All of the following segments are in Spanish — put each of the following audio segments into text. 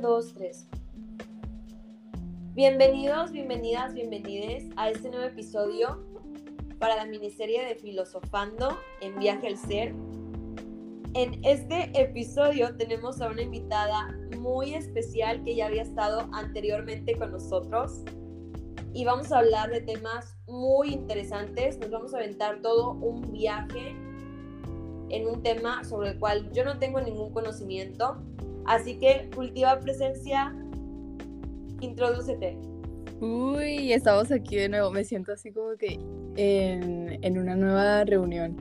dos, tres. Bienvenidos, bienvenidas, bienvenides a este nuevo episodio para la miniserie de Filosofando en Viaje al Ser. En este episodio tenemos a una invitada muy especial que ya había estado anteriormente con nosotros y vamos a hablar de temas muy interesantes. Nos vamos a aventar todo un viaje en un tema sobre el cual yo no tengo ningún conocimiento. Así que cultiva presencia, introdúcete. Uy, estamos aquí de nuevo. Me siento así como que en, en una nueva reunión.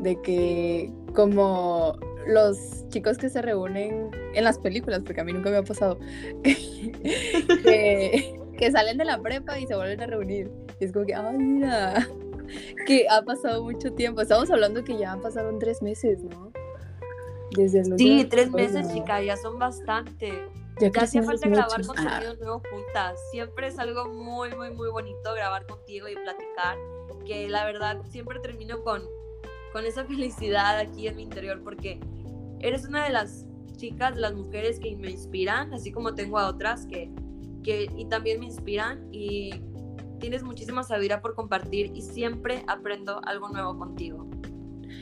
De que como los chicos que se reúnen en las películas, porque a mí nunca me ha pasado, que, que, salen de la prepa y se vuelven a reunir. Y es como que, ay, mira, que ha pasado mucho tiempo. Estamos hablando que ya pasaron tres meses, ¿no? Desde el sí, tres meses, chica, ya son bastante. Ya, hacía falta grabar contenido ah. nuevo juntas. Siempre es algo muy, muy, muy bonito grabar contigo y platicar. Que la verdad siempre termino con, con esa felicidad aquí en mi interior porque eres una de las chicas, las mujeres que me inspiran, así como tengo a otras que, que y también me inspiran y tienes muchísima sabiduría por compartir y siempre aprendo algo nuevo contigo.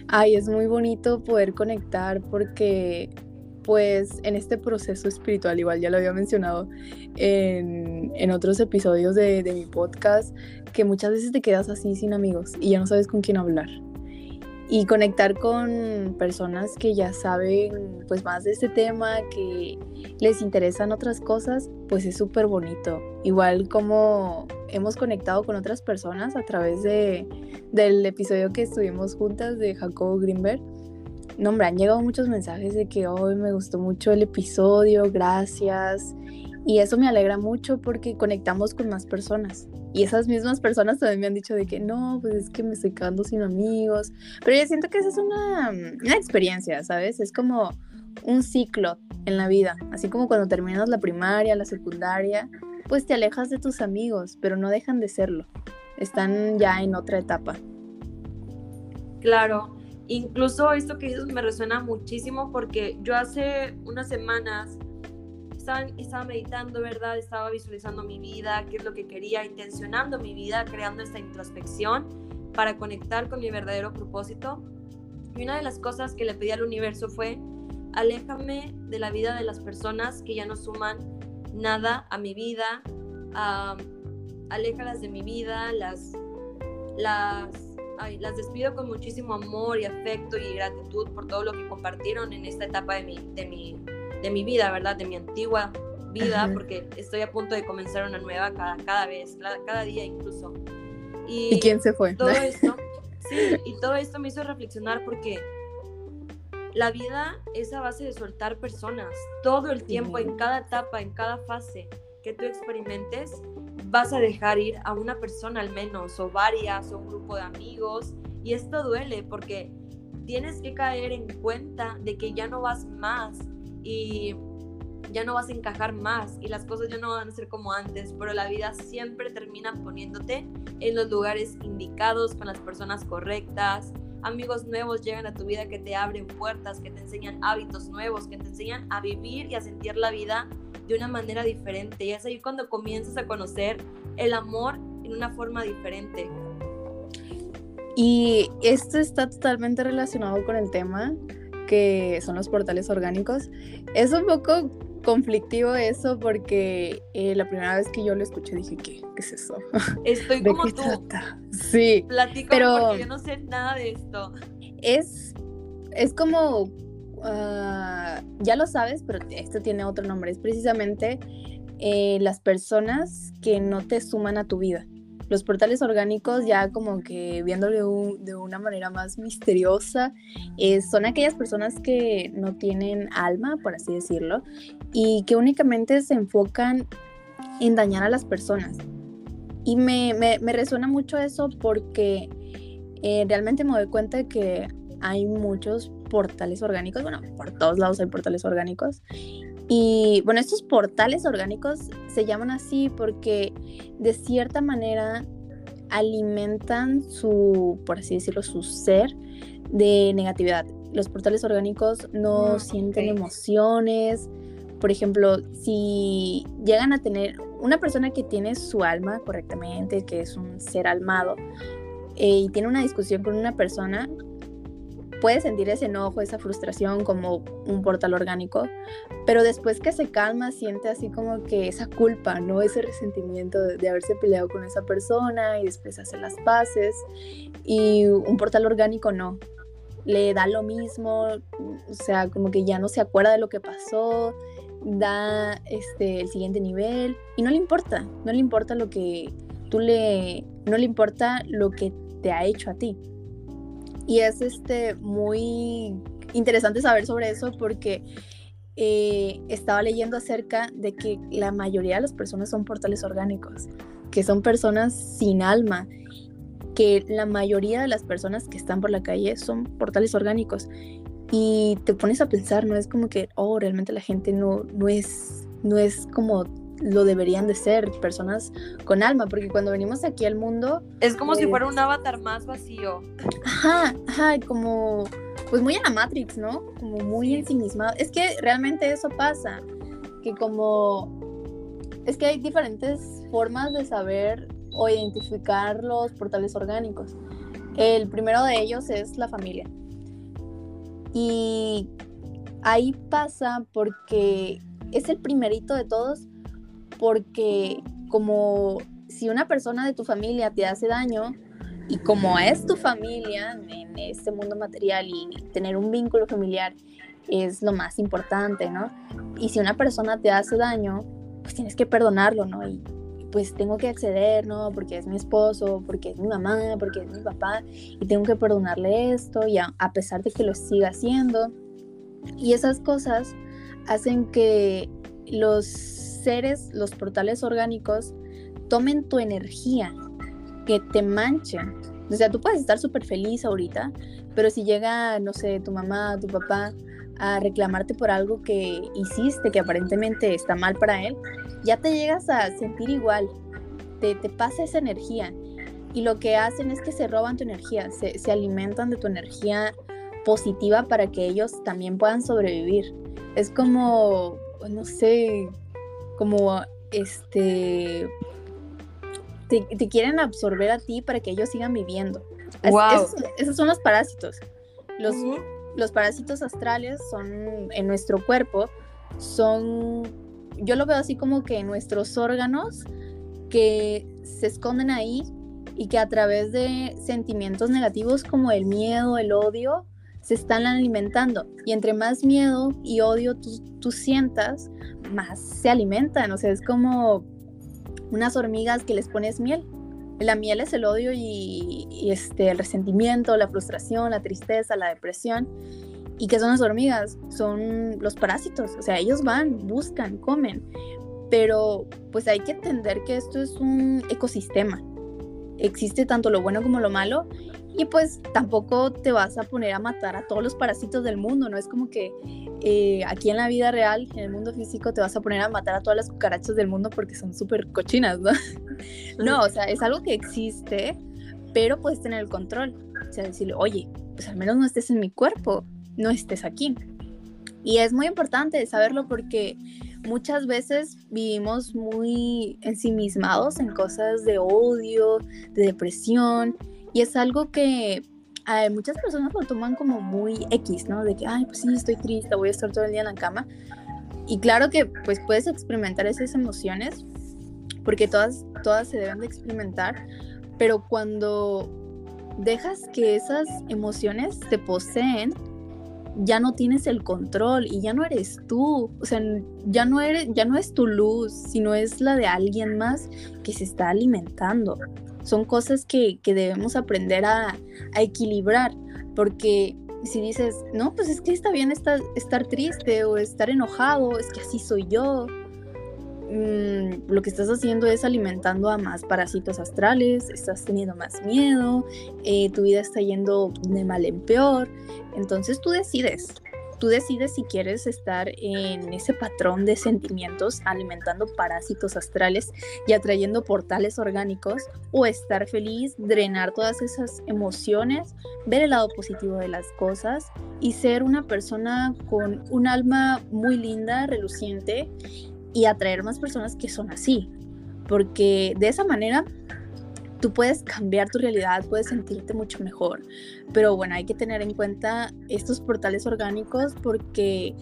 Ay, es muy bonito poder conectar porque pues en este proceso espiritual, igual ya lo había mencionado en, en otros episodios de, de mi podcast, que muchas veces te quedas así sin amigos y ya no sabes con quién hablar y conectar con personas que ya saben pues más de este tema, que les interesan otras cosas, pues es súper bonito. Igual como hemos conectado con otras personas a través de, del episodio que estuvimos juntas de Jacobo Greenberg. No, han llegado muchos mensajes de que hoy me gustó mucho el episodio, gracias. Y eso me alegra mucho porque conectamos con más personas. Y esas mismas personas también me han dicho de que no, pues es que me estoy quedando sin amigos. Pero yo siento que esa es una, una experiencia, ¿sabes? Es como un ciclo en la vida. Así como cuando terminas la primaria, la secundaria, pues te alejas de tus amigos, pero no dejan de serlo. Están ya en otra etapa. Claro, incluso esto que dices me resuena muchísimo porque yo hace unas semanas estaba, meditando, ¿verdad? Estaba visualizando mi vida, qué es lo que quería, intencionando mi vida, creando esta introspección para conectar con mi verdadero propósito. Y una de las cosas que le pedí al universo fue, aléjame de la vida de las personas que ya no suman nada a mi vida, aléjalas de mi vida, las, las, las despido con muchísimo amor y afecto y gratitud por todo lo que compartieron en esta etapa de mi, de mi, de mi vida, ¿verdad? De mi antigua vida, porque estoy a punto de comenzar una nueva cada, cada vez, cada, día incluso. Y, quién se fue? Todo esto, sí, y todo esto me hizo reflexionar porque la vida es a base de soltar personas. Todo el tiempo, en cada etapa, en cada fase que tú experimentes, vas a dejar ir a una persona al menos, o varias, o un grupo de amigos. Y esto duele porque tienes que caer en cuenta de que ya no vas más y ya no vas a encajar más y las cosas ya no van a ser como antes, pero la vida siempre termina poniéndote en los lugares indicados, con las personas correctas. Amigos nuevos llegan a tu vida que te abren puertas, que te enseñan hábitos nuevos, que te enseñan a vivir y a sentir la vida de una manera diferente. Y es ahí cuando comienzas a conocer el amor en una forma diferente. Y esto está totalmente relacionado con el tema que son los portales orgánicos. Es un poco conflictivo eso porque eh, la primera vez que yo lo escuché dije, ¿qué, ¿Qué es eso? Estoy como tú. Sí. Platico pero porque yo no sé nada de esto. Es, es como, ah, ya lo sabes, pero esto tiene otro nombre. Es precisamente eh, las personas que no te suman a tu vida los portales orgánicos, ya como que viéndolo de una manera más misteriosa, eh, son aquellas personas que no tienen alma, por así decirlo, y que únicamente se enfocan en dañar a las personas. Y me, me, resuena mucho eso porque eh, realmente me doy cuenta de que hay muchos portales orgánicos, bueno, por todos lados hay portales orgánicos, y bueno, estos portales orgánicos se llaman así porque de cierta manera alimentan su, por así decirlo, su ser de negatividad. Los portales orgánicos no ah, sienten emociones, por ejemplo, si llegan a tener una persona que tiene su alma correctamente, que es un ser almado, eh, y tiene una discusión con una persona, puede sentir ese enojo, esa frustración como un portal orgánico, pero después que se calma siente así como que esa culpa, ¿no? Ese resentimiento de, haberse peleado con esa persona y después hacer las paces. Y un portal orgánico no, le da lo mismo, o sea, como que ya no se acuerda de lo que pasó, da este, el siguiente nivel y no le importa, no le importa lo que tú le, no le importa lo que te ha hecho a ti. Y es este, muy interesante saber sobre eso porque eh, estaba leyendo acerca de que la mayoría de las personas son portales orgánicos, que son personas sin alma, que la mayoría de las personas que están por la calle son portales orgánicos. Y te pones a pensar, no es como que, oh, realmente la gente no, no, es, no es como lo deberían de ser, personas con alma, porque cuando venimos aquí al mundo... Es como si fuera un avatar más vacío. Ajá, ajá, como, pues muy en la Matrix, ¿no? Como muy ensimismado. Es que realmente eso pasa, que como... Es que hay diferentes formas de saber o identificar los portales orgánicos. El primero de ellos es la familia. Y ahí pasa porque es el primerito de todos porque como si una persona de tu familia te hace daño y como es tu familia en este mundo material y tener un vínculo familiar es lo más importante, ¿no? Y si una persona te hace daño, pues tienes que perdonarlo, ¿no? Y pues tengo que acceder, ¿no? Porque es mi esposo, porque es mi mamá, porque es mi papá, y tengo que perdonarle esto, y a, a pesar de que lo siga haciendo. Y esas cosas hacen que los seres, los portales orgánicos, tomen tu energía, que te manchen. O sea, tú puedes estar súper feliz ahorita, pero si llega, no sé, tu mamá, tu papá a reclamarte por algo que hiciste que aparentemente está mal para él, ya te llegas a sentir igual, te, te pasa esa energía. Y lo que hacen es que se roban tu energía, se, se alimentan de tu energía positiva para que ellos también puedan sobrevivir. Es como, no sé, como este te, quieren absorber a ti para que ellos sigan viviendo. esos, son los parásitos. Los, los parásitos astrales son en nuestro cuerpo, son, yo lo veo así como que nuestros órganos que se esconden ahí y que a través de sentimientos negativos como el miedo, el odio, se están alimentando. Y entre más miedo y odio tú, sientas, más se alimentan. O sea, es como unas hormigas que les pones miel. La miel es el odio y, este, el resentimiento, la frustración, la tristeza, la depresión. ¿Y qué son las hormigas? Son los parásitos. O sea, ellos van, buscan, comen. Pero pues hay que entender que esto es un ecosistema. Existe tanto lo bueno como lo malo y pues tampoco te vas a poner a matar a todos los parásitos del mundo, ¿no? Es como que eh, aquí en la vida real, en el mundo físico, te vas a poner a matar a todas las cucarachas del mundo porque son súper cochinas, ¿no? no, o sea, es algo que existe, pero puedes tener el control. O sea, decirle, oye, pues al menos no estés en mi cuerpo, no estés aquí. Y es muy importante saberlo porque muchas veces vivimos muy ensimismados en cosas de odio, de depresión, y es algo que muchas personas lo toman como muy X, ¿no? De que, ay, pues sí, estoy triste, voy a estar todo el día en la cama. Y claro que pues puedes experimentar esas emociones, porque todas, todas se deben de experimentar, pero cuando dejas que esas emociones te poseen, ya no tienes el control y ya no eres tú, o sea, ya no eres, ya no es tu luz, sino es la de alguien más que se está alimentando. Son cosas que, debemos aprender a, equilibrar, porque si dices, no, pues es que está bien estar, estar triste o estar enojado, es que así soy yo, mm, lo que estás haciendo es alimentando a más parásitos astrales, estás teniendo más miedo, eh, tu vida está yendo de mal en peor, entonces tú decides, tú decides si quieres estar en ese patrón de sentimientos, alimentando parásitos astrales y atrayendo portales orgánicos, o estar feliz, drenar todas esas emociones, ver el lado positivo de las cosas y ser una persona con un alma muy linda, reluciente y atraer más personas que son así. Porque de esa manera tú puedes cambiar tu realidad, puedes sentirte mucho mejor. Pero bueno, hay que tener en cuenta estos portales orgánicos porque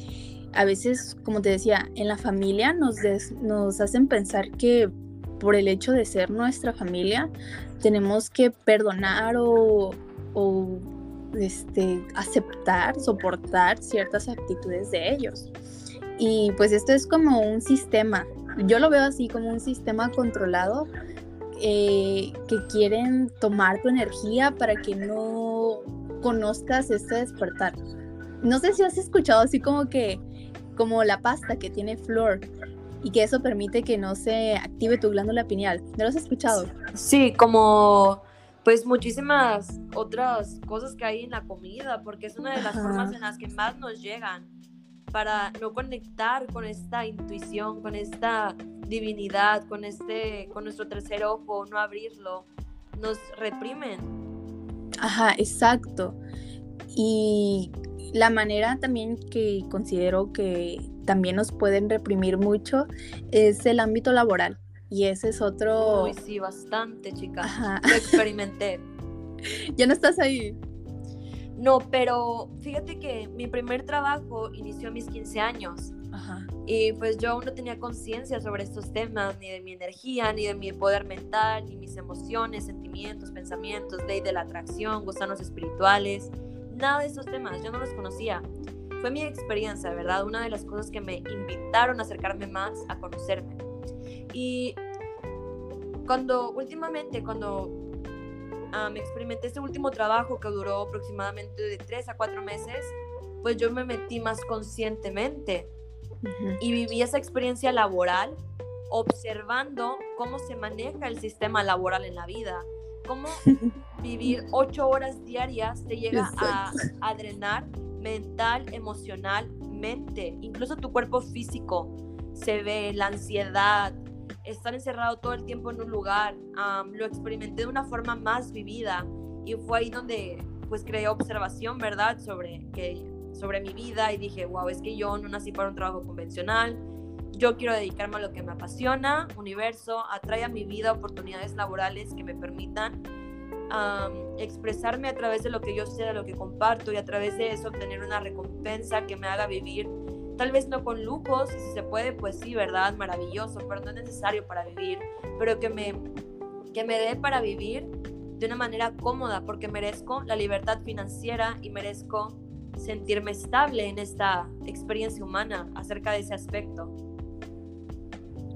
a veces, como te decía, en la familia nos, nos hacen pensar que por el hecho de ser nuestra familia, tenemos que perdonar o, o este, aceptar, soportar ciertas actitudes de ellos. Y pues esto es como un sistema, yo lo veo así como un sistema controlado eh, que quieren tomar tu energía para que no conozcas este despertar. No sé si has escuchado así como que, como la pasta que tiene flor y que eso permite que no se active tu glándula pineal. ¿No lo has escuchado? Sí, como pues muchísimas otras cosas que hay en la comida, porque es una de las formas en las que más nos llegan para no conectar con esta intuición, con esta divinidad, con este, con nuestro tercer ojo, no abrirlo, nos reprimen. Ajá, exacto. Y la manera también que considero que también nos pueden reprimir mucho es el ámbito laboral. Y ese es otro. Uy, sí, bastante, chica. Ajá. Lo experimenté. ya no estás ahí. No, pero fíjate que mi primer trabajo inició a mis 15 años. Y pues yo aún no tenía conciencia sobre estos temas, ni de mi energía, ni de mi poder mental, ni mis emociones, sentimientos, pensamientos, ley de la atracción, gusanos espirituales, nada de esos temas, yo no los conocía. Fue mi experiencia, ¿verdad? Una de las cosas que me invitaron a acercarme más a conocerme. Y cuando últimamente, cuando me experimenté este último trabajo que duró aproximadamente de tres a cuatro meses, pues yo me metí más conscientemente y viví esa experiencia laboral observando cómo se maneja el sistema laboral en la vida, cómo vivir ocho horas diarias te llega a, a drenar mental, emocionalmente, incluso tu cuerpo físico se ve la ansiedad, estar encerrado todo el tiempo en un lugar, lo experimenté de una forma más vivida y fue ahí donde pues creé observación, ¿verdad? Sobre, que, sobre mi vida y dije, wow, es que yo no nací para un trabajo convencional, yo quiero dedicarme a lo que me apasiona, universo, atrae a mi vida oportunidades laborales que me permitan expresarme a través de lo que yo sé, de lo que comparto y a través de eso obtener una recompensa que me haga vivir Tal vez no con lujos, si se puede, pues sí, ¿verdad? Maravilloso, pero no es necesario para vivir, pero que me, que me dé para vivir de una manera cómoda, porque merezco la libertad financiera y merezco sentirme estable en esta experiencia humana acerca de ese aspecto.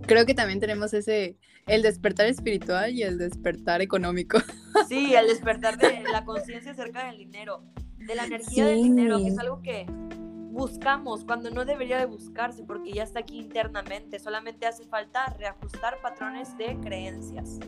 Creo que también tenemos ese, el despertar espiritual y el despertar económico. Sí, el despertar de la conciencia acerca del dinero, de la energía del dinero, que es algo que buscamos cuando no debería de buscarse porque ya está aquí internamente. Solamente hace falta reajustar patrones de creencias.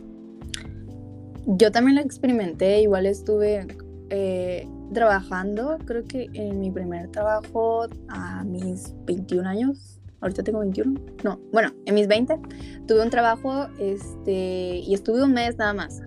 Yo también lo experimenté, igual estuve eh, trabajando, creo que en mi primer trabajo a mis 21 años, ahorita tengo 21, no, bueno, en mis 20, tuve un trabajo este, y estuve un mes nada más,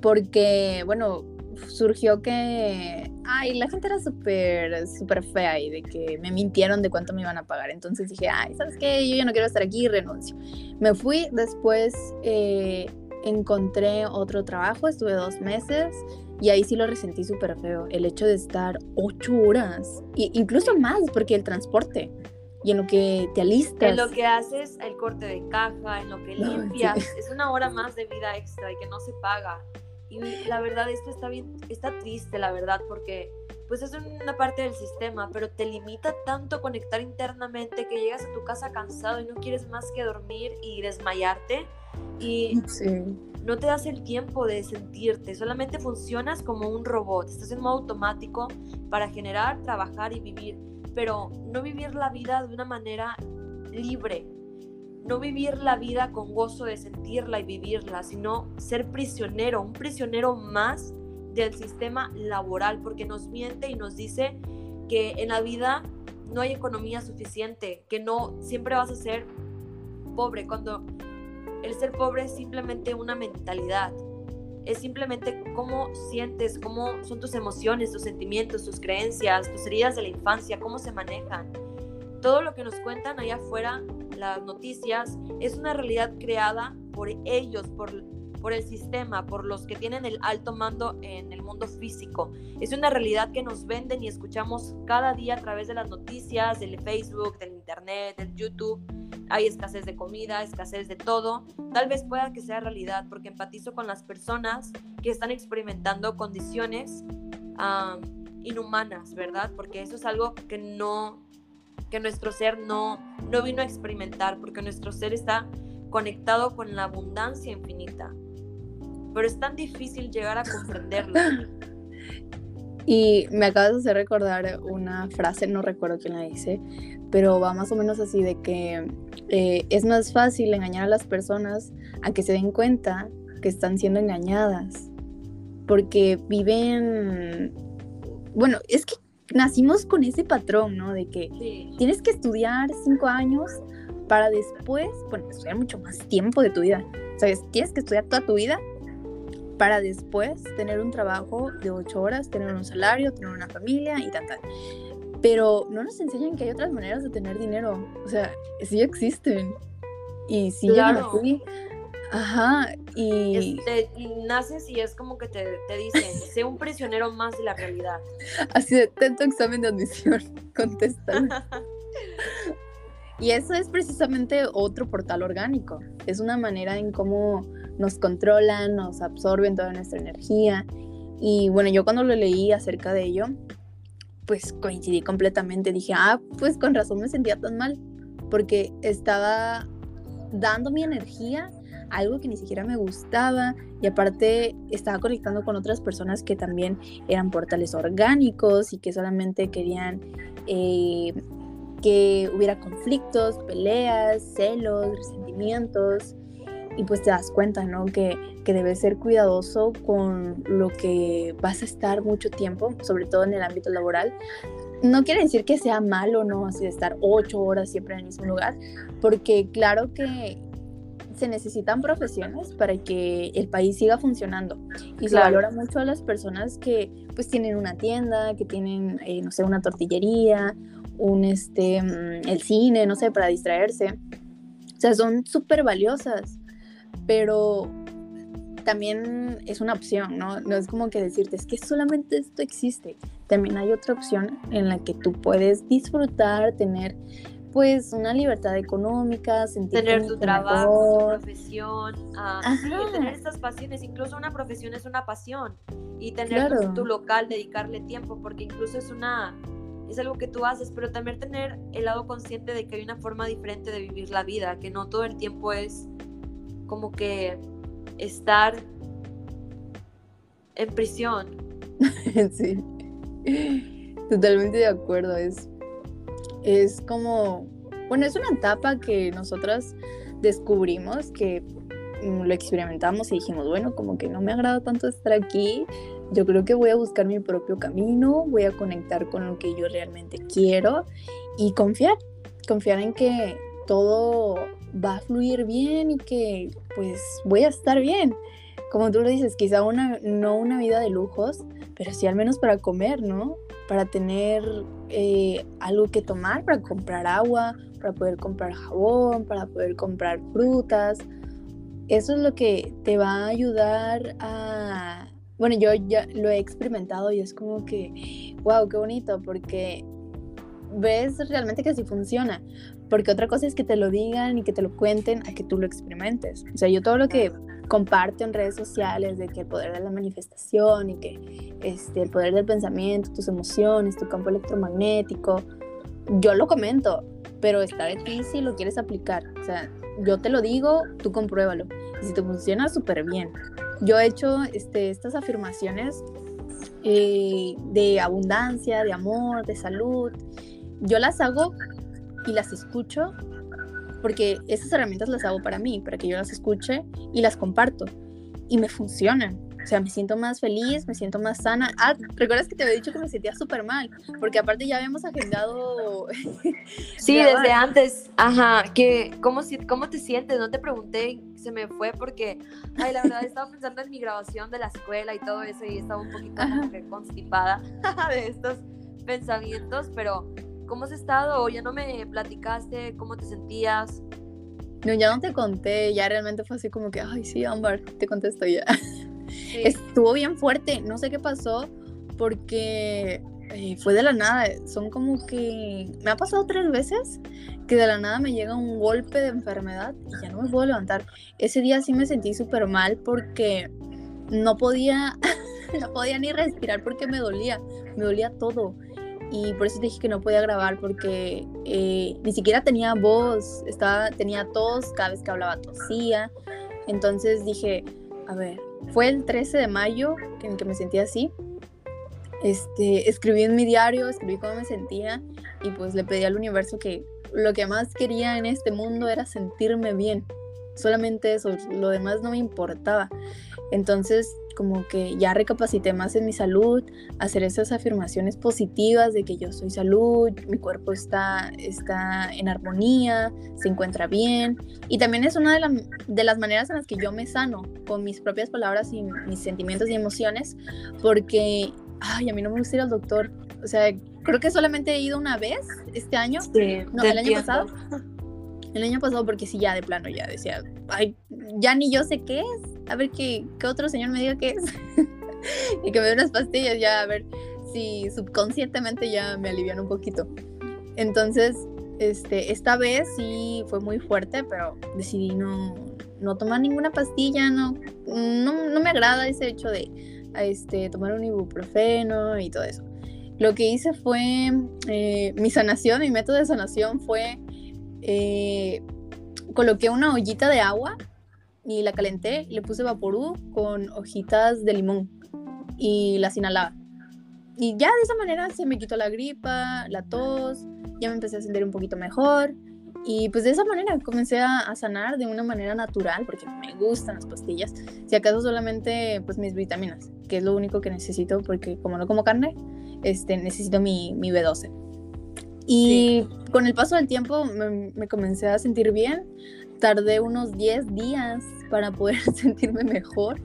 porque, bueno, surgió que, ay, la gente era súper, súper fea y de que me mintieron de cuánto me iban a pagar. Entonces dije, ay, ¿sabes qué? Yo ya no quiero estar aquí y renuncio. Me fui, después eh, encontré otro trabajo, estuve dos meses y ahí sí lo resentí súper feo. El hecho de estar ocho horas, e incluso más, porque el transporte y en lo que te alistas. En lo que haces el corte de caja, en lo que limpias, es una hora más de vida extra y que no se paga. Y la verdad, esto está bien, está triste, la verdad, porque pues es una parte del sistema, pero te limita tanto conectar internamente que llegas a tu casa cansado y no quieres más que dormir y desmayarte. Y no te das el tiempo de sentirte, solamente funcionas como un robot, estás en modo automático para generar, trabajar y vivir, pero no vivir la vida de una manera libre, no vivir la vida con gozo de sentirla y vivirla, sino ser prisionero, un prisionero más del sistema laboral, porque nos miente y nos dice que en la vida no hay economía suficiente, que no siempre vas a ser pobre, cuando el ser pobre es simplemente una mentalidad, es simplemente cómo sientes, cómo son tus emociones, tus sentimientos, tus creencias, tus heridas de la infancia, cómo se manejan. Todo lo que nos cuentan allá afuera, las noticias, es una realidad creada por ellos, por por el sistema, por los que tienen el alto mando en el mundo físico. Es una realidad que nos venden y escuchamos cada día a través de las noticias, del Facebook, del Internet, del YouTube. Hay escasez de comida, escasez de todo. Tal vez pueda que sea realidad porque empatizo con las personas que están experimentando condiciones inhumanas, ¿verdad? Porque eso es algo que no, que nuestro ser no, no vino a experimentar, porque nuestro ser está conectado con la abundancia infinita pero es tan difícil llegar a comprenderlo. Y me acabas de hacer recordar una frase, no recuerdo quién la dice, pero va más o menos así de que eh, es más fácil engañar a las personas a que se den cuenta que están siendo engañadas, porque viven, bueno, es que nacimos con ese patrón, ¿no? De que tienes que estudiar cinco años para después, bueno, estudiar mucho más tiempo de tu vida, ¿sabes? Tienes que estudiar toda tu vida para después tener un trabajo de ocho horas, tener un salario, tener una familia y tal, tal. Pero no nos enseñan que hay otras maneras de tener dinero. O sea, sí existen. Y sí claro. así. Ajá, y... Este, naces y es como que te, te dicen, sé un prisionero más de la realidad. Así de, tanto examen de admisión, contesta. y eso es precisamente otro portal orgánico. Es una manera en cómo nos controlan, nos absorben toda nuestra energía. Y bueno, yo cuando lo leí acerca de ello, pues coincidí completamente. Dije, ah, pues con razón me sentía tan mal, porque estaba dando mi energía algo que ni siquiera me gustaba y aparte estaba conectando con otras personas que también eran portales orgánicos y que solamente querían eh, que hubiera conflictos, peleas, celos, resentimientos y pues te das cuenta, ¿no? Que, que debes ser cuidadoso con lo que vas a estar mucho tiempo, sobre todo en el ámbito laboral. No quiere decir que sea malo, ¿no? Así de estar ocho horas siempre en el mismo lugar, porque claro que se necesitan profesiones para que el país siga funcionando y se valora mucho a las personas que pues tienen una tienda, que tienen, eh, no sé, una tortillería, un, este, mm, el cine, no sé, para distraerse. O sea, son súper valiosas pero también es una opción, ¿no? No es como que decirte, es que solamente esto existe. También hay otra opción en la que tú puedes disfrutar, tener pues una libertad económica, sentir tener tu trabajo, tu profesión, ah, tener estas pasiones, incluso una profesión es una pasión y tener tu, local, dedicarle tiempo, porque incluso es una es algo que tú haces, pero también tener el lado consciente de que hay una forma diferente de vivir la vida, que no todo el tiempo es como que estar en prisión. sí, totalmente de acuerdo. Es, es como, bueno, es una etapa que nosotras descubrimos, que mm, lo experimentamos y dijimos, bueno, como que no me agrada tanto estar aquí, yo creo que voy a buscar mi propio camino, voy a conectar con lo que yo realmente quiero y confiar, confiar en que todo va a fluir bien y que pues voy a estar bien. Como tú lo dices, quizá una, no una vida de lujos, pero sí al menos para comer, ¿no? Para tener eh, algo que tomar, para comprar agua, para poder comprar jabón, para poder comprar frutas. Eso es lo que te va a ayudar a... Bueno, yo ya lo he experimentado y es como que, wow, qué bonito, porque ves realmente que sí funciona. Porque otra cosa es que te lo digan y que te lo cuenten a que tú lo experimentes. O sea, yo todo lo que comparto en redes sociales de que el poder de la manifestación y que este, el poder del pensamiento, tus emociones, tu campo electromagnético, yo lo comento, pero está de ti si lo quieres aplicar. O sea, yo te lo digo, tú compruébalo. Y si te funciona, súper bien. Yo he hecho este, estas afirmaciones eh, de abundancia, de amor, de salud. Yo las hago y las escucho porque esas herramientas las hago para mí, para que yo las escuche y las comparto y me funcionan. O sea, me siento más feliz, me siento más sana. Ah, ¿recuerdas que te había dicho que me sentía súper mal? Porque aparte ya habíamos agendado... sí, desde antes. Ajá, que ¿cómo, ¿cómo te sientes? No te pregunté, se me fue porque, ay, la verdad estaba pensando en mi grabación de la escuela y todo eso y estaba un poquito constipada de estos pensamientos, pero ¿cómo has estado? Ya no me platicaste, ¿cómo te sentías? No, ya no te conté, ya realmente fue así como que, ay, sí, Ámbar, te contesto ya. Estuvo bien fuerte, no sé qué pasó, porque eh, fue de la nada, son como que, me ha pasado tres veces que de la nada me llega un golpe de enfermedad y ya no me puedo levantar. Ese día sí me sentí súper mal porque no podía, no podía ni respirar porque me dolía, me dolía todo y por eso dije que no podía grabar porque eh, ni siquiera tenía voz, estaba, tenía tos, cada vez que hablaba tosía. Entonces dije, a ver, fue el 13 de mayo en que me sentía así. Este, escribí en mi diario, escribí cómo me sentía y pues le pedí al universo que lo que más quería en este mundo era sentirme bien. Solamente eso, lo demás no me importaba. Entonces como que ya recapacité más en mi salud, hacer esas afirmaciones positivas de que yo soy salud, mi cuerpo está, está en armonía, se encuentra bien. Y también es una de, de las maneras en las que yo me sano con mis propias palabras y mis sentimientos y emociones, porque, ay, a mí no me gusta ir al doctor. O sea, creo que solamente he ido una vez este año, no, el año pasado. El año pasado porque sí, ya de plano ya decía, ay, ya ni yo sé qué es. A ver que, otro señor me diga qué es. y que me dé unas pastillas ya, a ver si subconscientemente ya me alivian un poquito. Entonces, este, esta vez sí fue muy fuerte, pero decidí no, no tomar ninguna pastilla, no, no, me agrada ese hecho de este, tomar un ibuprofeno y todo eso. Lo que hice fue, eh, mi sanación, mi método de sanación fue eh, coloqué una ollita de agua y la calenté, le puse vaporú con hojitas de limón y las inhalaba. Y ya de esa manera se me quitó la gripa, la tos, ya me empecé a sentir un poquito mejor. Y pues de esa manera comencé a, sanar de una manera natural, porque me gustan las pastillas. Si acaso solamente pues mis vitaminas, que es lo único que necesito, porque como no como carne, este, necesito mi, mi B12. Y con el paso del tiempo me, comencé a sentir bien. Tardé unos 10 días para poder sentirme mejor.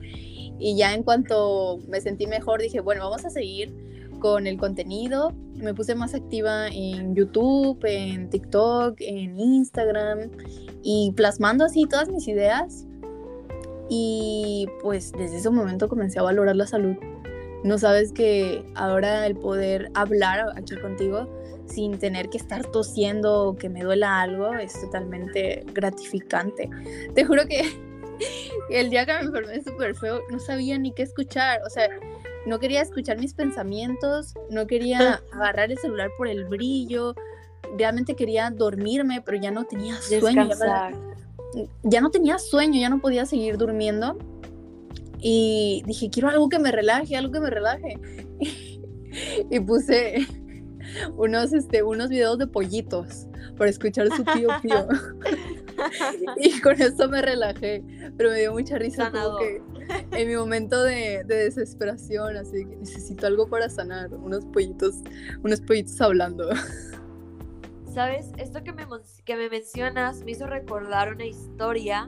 Y ya en cuanto me sentí mejor, dije, bueno, vamos a seguir con el contenido. Me puse más activa en YouTube, en TikTok, en Instagram y plasmando así todas mis ideas. Y pues desde ese momento comencé a valorar la salud. No sabes que ahora el poder hablar aquí contigo sin tener que estar tosiendo o que me duela algo, es totalmente gratificante. Te juro que el día que me enfermé súper feo, no sabía ni qué escuchar, o sea, no quería escuchar mis pensamientos, no quería agarrar el celular por el brillo, realmente quería dormirme, pero ya no tenía sueño. Ya, no tenía sueño, ya no podía seguir durmiendo. Y dije, quiero algo que me relaje, algo que me relaje. y puse unos, este, unos videos de pollitos para escuchar su pío pío. y con eso me relajé, pero me dio mucha risa como que en mi momento de, desesperación, así que necesito algo para sanar, unos pollitos, unos pollitos hablando. ¿Sabes? Esto que me, que me mencionas me hizo recordar una historia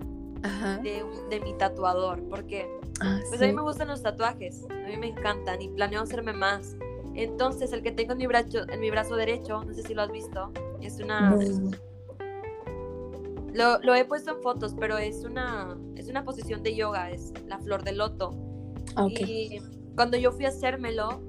De, de, mi tatuador, porque ah, pues a mí me gustan los tatuajes, a mí me encantan y planeo hacerme más. Entonces, el que tengo en mi brazo, en mi brazo derecho, no sé si lo has visto, es una... Lo, he puesto en fotos, pero es una, es una posición de yoga, es la flor de loto. Ah, y cuando yo fui a hacérmelo,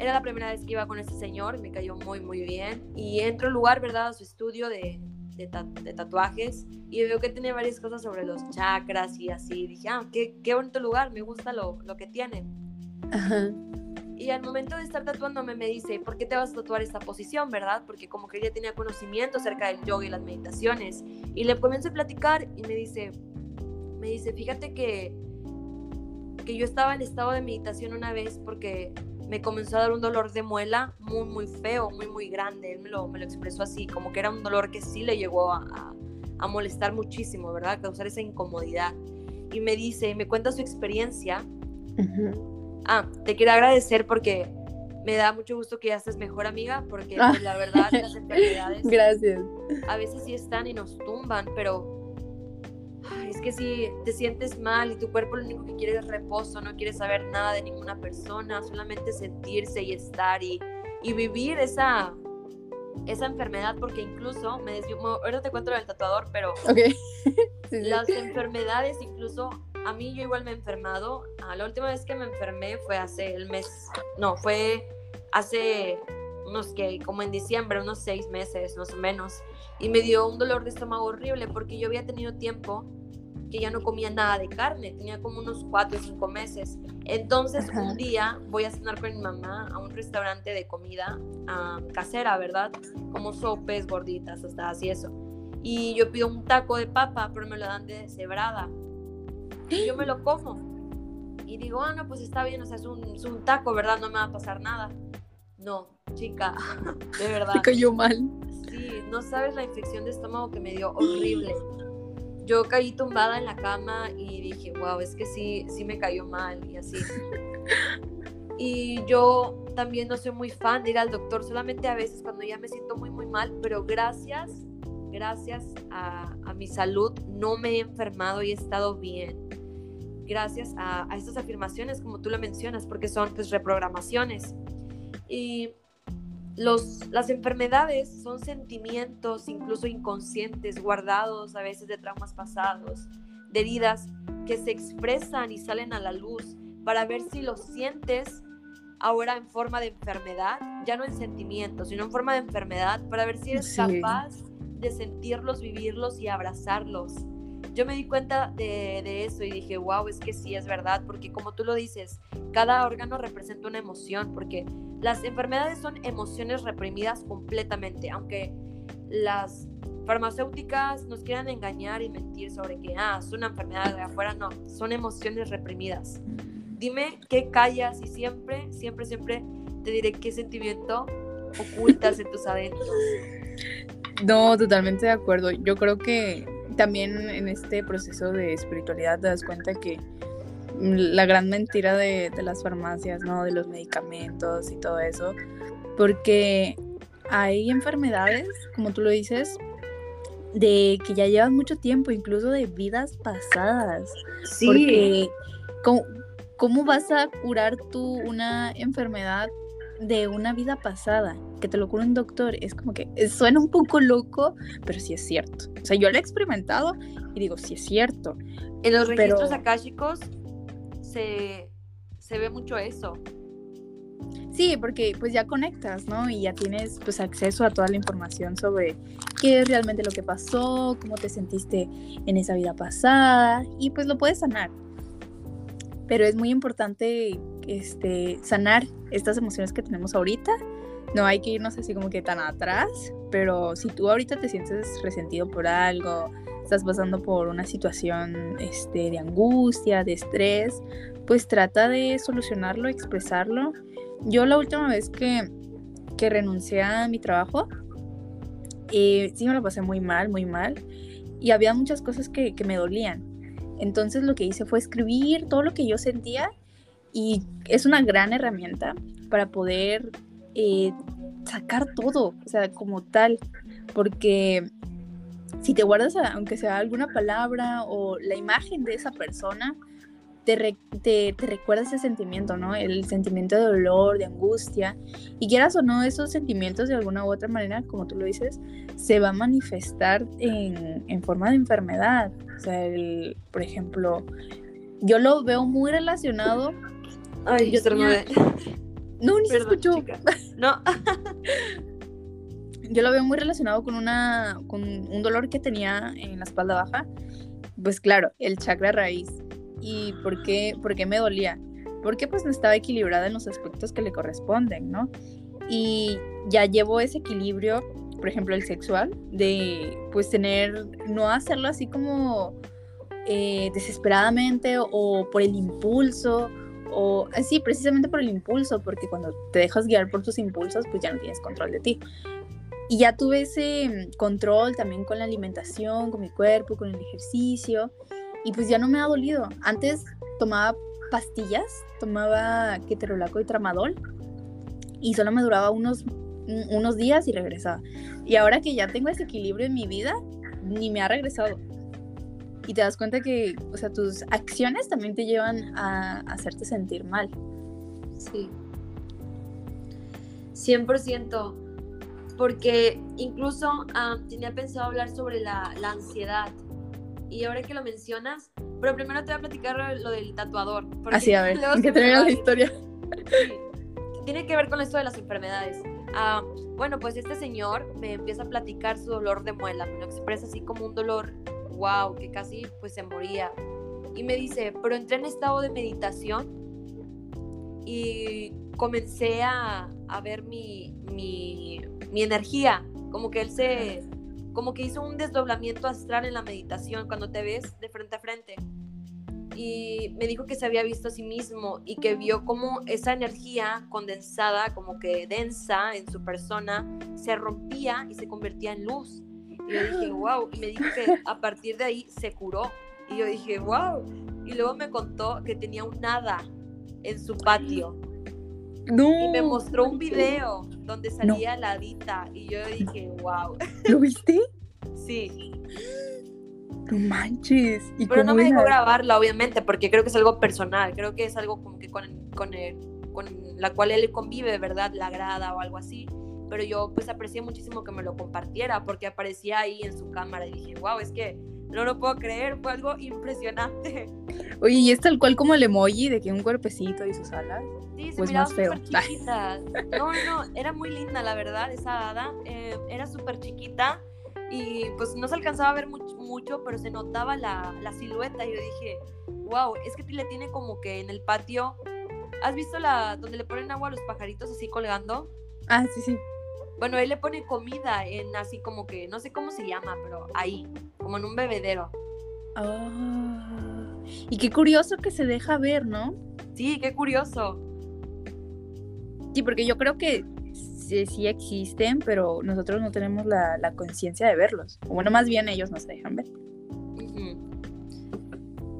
era la primera vez que iba con este señor, me cayó muy, muy bien. Y entro al lugar, ¿verdad? A su estudio de, de, tatuajes y veo que tiene varias cosas sobre los chakras y así. Dije, ah, qué, qué bonito lugar, me gusta lo, lo que tiene. Ajá. Y al momento de estar tatuándome me dice, ¿por qué te vas a tatuar esta posición, verdad? Porque como que ella tenía conocimiento acerca del yoga y las meditaciones. Y le comienzo a platicar y me dice, me dice, fíjate que, que yo estaba en estado de meditación una vez porque me comenzó a dar un dolor de muela muy, muy feo, muy, muy grande. Él me lo, me lo expresó así, como que era un dolor que sí le llegó a, a, a molestar muchísimo, ¿verdad? A causar esa incomodidad. y me dice, me cuenta su experiencia. Ah, te quiero agradecer porque me da mucho gusto que ya estés mejor, amiga, porque pues, la verdad las enfermedades Gracias. a veces sí están y nos tumban, pero es que si te sientes mal y tu cuerpo lo único que quiere es reposo, no quiere saber nada de ninguna persona, solamente sentirse y estar y, y vivir esa, esa enfermedad, porque incluso me desvió, ahora te cuento del tatuador, pero las enfermedades incluso, a mí yo igual me he enfermado, ah, la última vez que me enfermé fue hace el mes, no, fue hace unos que, como en diciembre, unos seis meses más o menos, y me dio un dolor de estómago horrible porque yo había tenido tiempo que ya no comía nada de carne, tenía como unos cuatro o cinco meses. Entonces un día voy a cenar con mi mamá a un restaurante de comida casera, ¿verdad? Como sopes, gorditas, hasta así eso. Y yo pido un taco de papa, pero me lo dan de cebrada. Y yo me lo como. Y digo, ah, no, pues está bien, o sea, es un, es un taco, ¿verdad? No me va a pasar nada. No, chica, de verdad. Te cayó mal. Sí, no sabes la infección de estómago que me dio horrible. Yo caí tumbada en la cama y dije, wow, es que sí, sí me cayó mal y así. Y yo también no soy muy fan de ir al doctor, solamente a veces cuando ya me siento muy, muy mal, pero gracias, gracias a, a mi salud no me he enfermado y he estado bien. Gracias a, a estas afirmaciones, como tú lo mencionas, porque son pues reprogramaciones. Y los, las enfermedades son sentimientos incluso inconscientes, guardados a veces de traumas pasados, de heridas que se expresan y salen a la luz para ver si los sientes ahora en forma de enfermedad, ya no en sentimientos, sino en forma de enfermedad, para ver si eres capaz de sentirlos, vivirlos y abrazarlos yo me di cuenta de, eso y dije, wow, es que sí, es verdad, porque como tú lo dices, cada órgano representa una emoción, porque las enfermedades son emociones reprimidas completamente, aunque las farmacéuticas nos quieran engañar y mentir sobre que, ah, es una enfermedad de afuera, no, son emociones reprimidas. Dime qué callas y siempre, siempre, siempre te diré qué sentimiento ocultas en tus adentros. No, totalmente de acuerdo. Yo creo que también en este proceso de espiritualidad te das cuenta que la gran mentira de, las farmacias, ¿no? De los medicamentos y todo eso, porque hay enfermedades, como tú lo dices, de que ya llevan mucho tiempo, incluso de vidas pasadas. Sí. Porque, ¿cómo, ¿cómo vas a curar tú una enfermedad de una vida pasada, que te lo cura un doctor, es como que suena un poco loco, pero sí es cierto. O sea, yo lo he experimentado y digo, sí es cierto. En los registros akáshicos se, se ve mucho eso. Sí, porque pues ya conectas, ¿no? Y ya tienes pues acceso a toda la información sobre qué es realmente lo que pasó, cómo te sentiste en esa vida pasada y pues lo puedes sanar. Pero es muy importante este, sanar estas emociones que tenemos ahorita. No hay que irnos así como que tan atrás, pero si tú ahorita te sientes resentido por algo, estás pasando por una situación este, de angustia, de estrés, pues trata de solucionarlo, expresarlo. Yo la última vez que, que renuncié a mi trabajo, eh, sí me lo pasé muy mal, muy mal, y había muchas cosas que, que me dolían. Entonces lo que hice fue escribir todo lo que yo sentía y es una gran herramienta para poder eh, sacar todo, o sea, como tal, porque si te guardas, aunque sea alguna palabra o la imagen de esa persona, te, te, recuerda ese sentimiento, ¿no? El sentimiento de dolor, de angustia. Y quieras o no, esos sentimientos de alguna u otra manera, como tú lo dices, se va a manifestar en, en forma de enfermedad. O sea, el, por ejemplo, yo lo veo muy relacionado Ay, yo tenía... No, ni se escuchó. No. yo lo veo muy relacionado con una con un dolor que tenía en la espalda baja. Pues claro, el chakra raíz. ¿Y por qué, por qué me dolía? Porque pues no estaba equilibrada en los aspectos que le corresponden, ¿no? Y ya llevo ese equilibrio, por ejemplo, el sexual, de pues tener, no hacerlo así como eh, desesperadamente o por el impulso o sí, precisamente por el impulso, porque cuando te dejas guiar por tus impulsos, pues ya no tienes control de ti. Y ya tuve ese mm, control también con la alimentación, con mi cuerpo, con el ejercicio. y pues ya no me ha dolido. Antes tomaba pastillas, tomaba keterolaco y tramadol y solo me duraba unos, unos días y regresaba. Y ahora que ya tengo ese equilibrio en mi vida, ni me ha regresado. Y te das cuenta que, o sea, tus acciones también te llevan a hacerte sentir mal. Sí. 100%. Porque incluso tenía pensado hablar sobre la, la, ansiedad. Y ahora que lo mencionas, pero primero te voy a platicar lo, del tatuador. Así, a ver, que termina la historia. Tiene que ver con esto de las enfermedades. Ah, bueno, pues este señor me empieza a platicar su dolor de muela. Me lo expresa así como un dolor, wow, que casi pues se moría. Y me dice, pero entré en estado de meditación y comencé a, a ver mi, mi, mi energía, como que él se, como que hizo un desdoblamiento astral en la meditación cuando te ves de frente a frente. Y me dijo que se había visto a sí mismo y que vio como esa energía condensada, como que densa en su persona, se rompía y se convertía en luz. Y yo dije, wow. Y me dijo que a partir de ahí se curó. Y yo dije, wow. Y luego me contó que tenía un nada en su patio y me mostró un video donde salía la Dita y yo dije, wow. ¿Lo viste? sí. No manches. Pero no me dejó grabarla, obviamente, porque creo que es algo personal. Creo que es algo como que con, con, con la cual él convive, ¿verdad? La agrada o algo así. Pero yo pues aprecié muchísimo que me lo compartiera porque aparecía ahí en su cámara y dije, wow, es que no lo puedo creer, fue algo impresionante. Oye, ¿y es tal cual como el emoji de que un cuerpecito y sus alas? Sí, se pues miraba súper chiquita. No, no, era muy linda, la verdad, esa hada. Eh, era súper chiquita y pues no se alcanzaba a ver mucho, mucho pero se notaba la, la, silueta y yo dije, wow, es que le tiene como que en el patio, ¿has visto la donde le ponen agua a los pajaritos así colgando? Ah, sí, sí. Bueno, él le pone comida en así como que, no sé cómo se llama, pero ahí, como en un bebedero. Ah, y qué curioso que se deja ver, ¿no? Sí, qué curioso. Sí, porque yo creo que sí, existen, pero nosotros no tenemos la, conciencia de verlos. O bueno, más bien ellos nos dejan ver.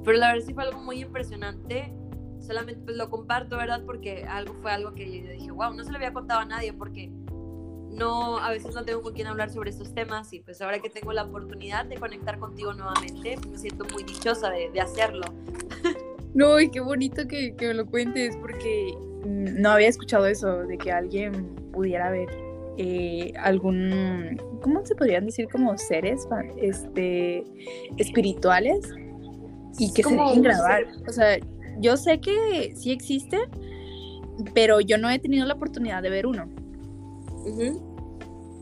Pero la verdad sí fue algo muy impresionante. Solamente pues lo comparto, ¿verdad? Porque algo fue algo que yo dije, wow, no se lo había contado a nadie porque no, a veces no tengo con quién hablar sobre estos temas y pues ahora que tengo la oportunidad de conectar contigo nuevamente, me siento muy dichosa de, hacerlo. No, y qué bonito que, que, me lo cuentes porque no había escuchado eso, de que alguien pudiera ver eh, algún, ¿cómo se podrían decir? Como seres este, espirituales y que se dejen grabar. O sea, yo sé que sí existen, pero yo no he tenido la oportunidad de ver uno.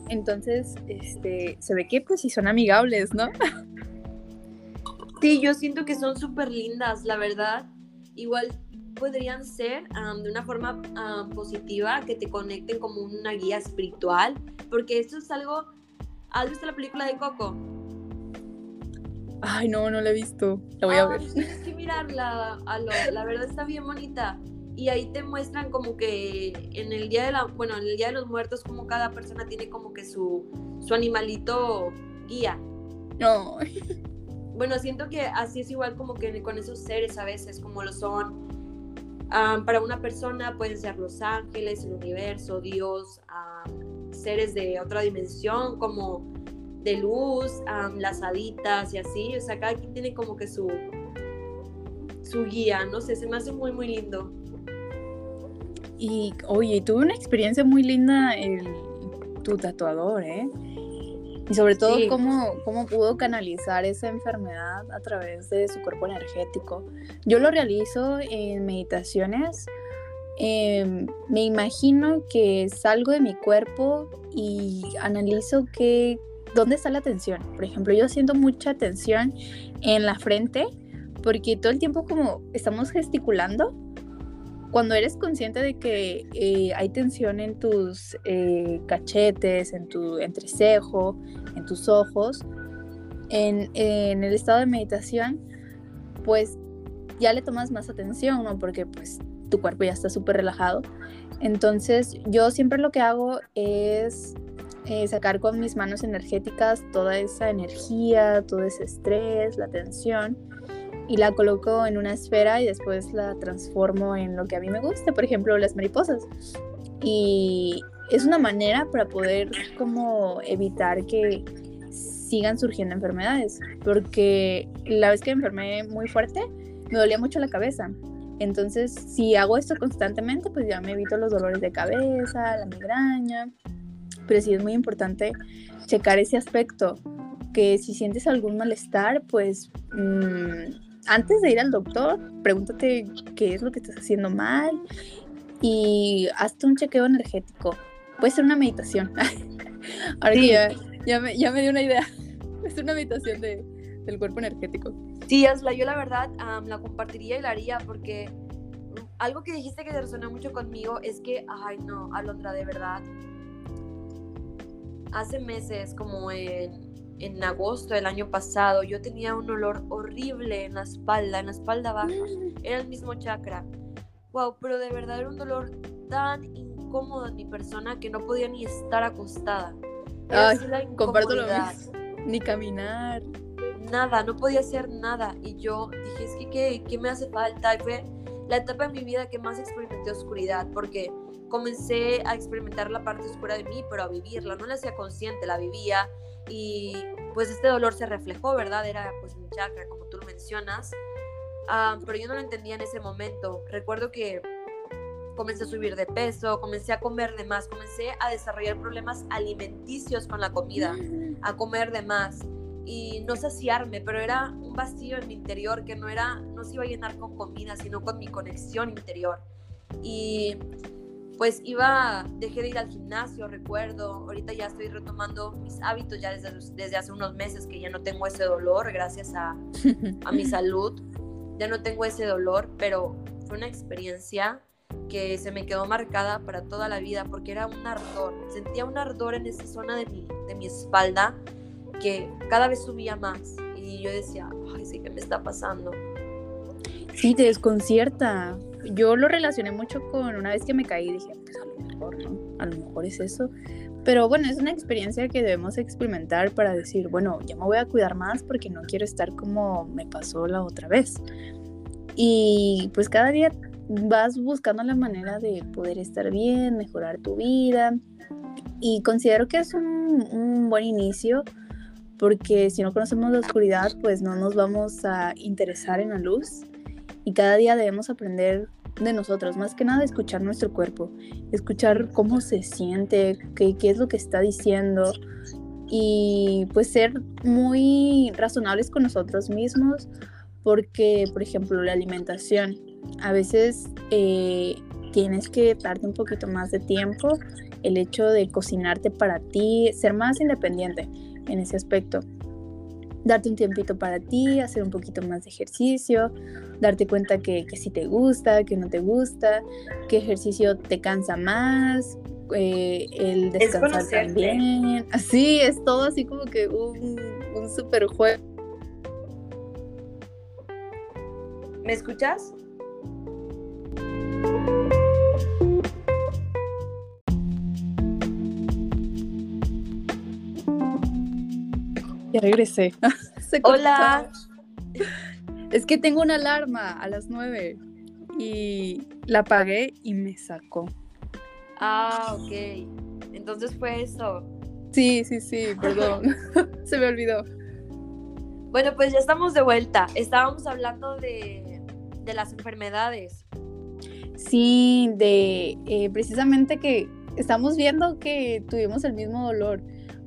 Entonces, este, se ve que pues sí son amigables, ¿no? Sí, yo siento que son súper lindas, la verdad. Igual podrían ser de una forma positiva, que te conecten como una guía espiritual, porque esto es algo... ¿Has visto la película de Coco? Ay, no, no la he visto. La voy a ver. Tienes que mirarla, la verdad está bien bonita y ahí te muestran como que en el día de la, bueno, en el día de los muertos como cada persona tiene como que su, su animalito guía. No. Bueno, siento que así es igual como que con esos seres a veces, como lo son. para una persona pueden ser los ángeles, el universo, Dios, seres de otra dimensión como de luz, las haditas y así. O sea, cada quien tiene como que su, su guía, no sé, se me hace muy, muy lindo. Y oye, tuve una experiencia muy linda el, tu tatuador, ¿eh? Y sobre todo cómo, cómo pudo canalizar esa enfermedad a través de su cuerpo energético. Yo lo realizo en meditaciones. Em, me imagino que salgo de mi cuerpo y analizo que, dónde está la tensión. Por ejemplo, yo siento mucha tensión en la frente porque todo el tiempo como estamos gesticulando cuando eres consciente de que eh, hay tensión en tus eh, cachetes, en tu entrecejo, en tus ojos, en, el estado de meditación, pues ya le tomas más atención, ¿no? Porque pues tu cuerpo ya está súper relajado. Entonces yo siempre lo que hago es eh, sacar con mis manos energéticas toda esa energía, todo ese estrés, la tensión y la coloco en una esfera y después la transformo en lo que a mí me gusta, por ejemplo, las mariposas. Y es una manera para poder como evitar que sigan surgiendo enfermedades, porque la vez que me enfermé muy fuerte, me dolía mucho la cabeza. Entonces, si hago esto constantemente, pues ya me evito los dolores de cabeza, la migraña. Pero sí es muy importante checar ese aspecto, que si sientes algún malestar, pues mmm, antes de ir al doctor, pregúntate qué es lo que estás haciendo mal y hazte un chequeo energético. Puede ser una meditación. Ahora ya, ya, me, ya me dio una idea. Es una meditación de, del cuerpo energético. Sí, Asla, yo la verdad la compartiría y la haría porque algo que dijiste que te resonó mucho conmigo es que, ay no, Alondra, de verdad, hace meses, como en en agosto del año pasado, yo tenía un olor horrible en la espalda, en la espalda baja. Mm. Era el mismo chakra. Wow, pero de verdad era un dolor tan incómodo en mi persona que no podía ni estar acostada. Ay, comparto lo mismo. Ni caminar. Nada, no podía hacer nada. Y yo dije, es que, ¿qué, qué me hace falta? Y fue la etapa de mi vida que más experimenté oscuridad, porque comencé a experimentar la parte oscura de mí, pero a vivirla. No la hacía consciente, la vivía y pues este dolor se reflejó, ¿verdad? Era pues mi chakra, como tú lo mencionas, ah, pero yo no lo entendía en ese momento. Recuerdo que comencé a subir de peso, comencé a comer de más, comencé a desarrollar problemas alimenticios con la comida, a comer de más y no saciarme, pero era un vacío en mi interior que no era, no se iba a llenar con comida, sino con mi conexión interior. Y pues iba, dejé de ir al gimnasio, recuerdo, ahorita ya estoy retomando mis hábitos ya desde, desde hace unos meses que ya no tengo ese dolor gracias a, a mi salud, ya no tengo ese dolor, pero fue una experiencia que se me quedó marcada para toda la vida porque era un ardor, sentía un ardor en esa zona de mi, de mi espalda que cada vez subía más y yo decía, ay, sí, ¿qué me está pasando? Sí, te desconcierta, yo lo relacioné mucho con una vez que me caí, dije, pues a lo mejor, ¿no? A lo mejor es eso. Pero bueno, es una experiencia que debemos experimentar para decir, bueno, ya me voy a cuidar más porque no quiero estar como me pasó la otra vez. Y pues cada día vas buscando la manera de poder estar bien, mejorar tu vida. Y considero que es un, un buen inicio porque si no conocemos la oscuridad, pues no nos vamos a interesar en la luz y cada día debemos aprender de nosotros, más que nada escuchar nuestro cuerpo, escuchar cómo se siente, qué, qué es lo que está diciendo y pues ser muy razonables con nosotros mismos porque, por ejemplo, la alimentación, a veces eh, tienes que darte un poquito más de tiempo, el hecho de cocinarte para ti, ser más independiente en ese aspecto darte un tiempito para ti, hacer un poquito más de ejercicio, darte cuenta que, que si te gusta, que no te gusta, qué ejercicio te cansa más, eh, el descansar también. Así, es todo así como que un, un super juego. ¿Me escuchas? Ya regresé. Hola. Es que tengo una alarma a las nueve y la apagué y me sacó. Ah, ok. Entonces fue eso. Sí, sí, sí, perdón. Se me olvidó. Bueno, pues ya estamos de vuelta. Estábamos hablando de, de las enfermedades. Sí, de eh, precisamente que estamos viendo que tuvimos el mismo dolor.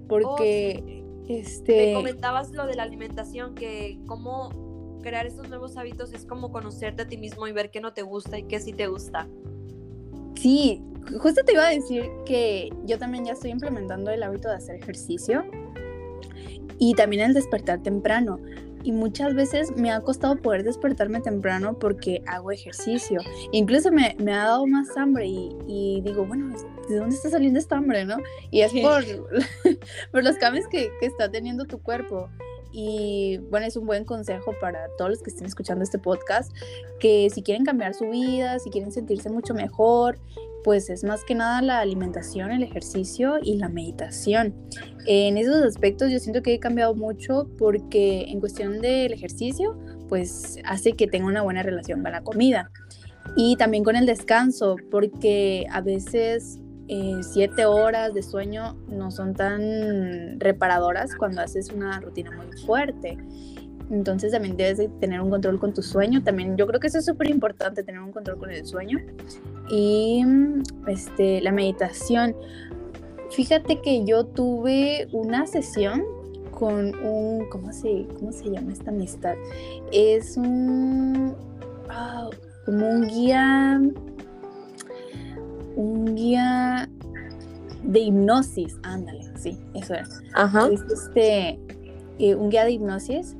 Porque oh, este... Me comentabas lo de la alimentación, que cómo crear estos nuevos hábitos es como conocerte a ti mismo y ver qué no te gusta y qué sí te gusta. Sí, justo te iba a decir que yo también ya estoy implementando el hábito de hacer ejercicio y también el despertar temprano y muchas veces me ha costado poder despertarme temprano porque hago ejercicio. Incluso me, me ha dado más hambre y, digo, bueno, ¿de dónde está saliendo esta hambre, no? Y es por, por los cambios que, que está teniendo tu cuerpo. Y bueno, es un buen consejo para todos los que estén escuchando este podcast, que si quieren cambiar su vida, si quieren sentirse mucho mejor, pues es más que nada la alimentación, el ejercicio y la meditación. En esos aspectos yo siento que he cambiado mucho porque en cuestión del ejercicio, pues hace que tenga una buena relación con la comida. Y también con el descanso, porque a veces eh, siete horas de sueño no son tan reparadoras cuando haces una rutina muy fuerte. Entonces también debes de tener un control con tu sueño. También yo creo que eso es súper importante, tener un control con el sueño. Y este, la meditación. Fíjate que yo tuve una sesión con un, ¿cómo se, cómo se llama esta amistad? Es un, ah, como un guía, un guía de hipnosis, ándale, sí, eso es. Ajá. Es este, eh, un guía de hipnosis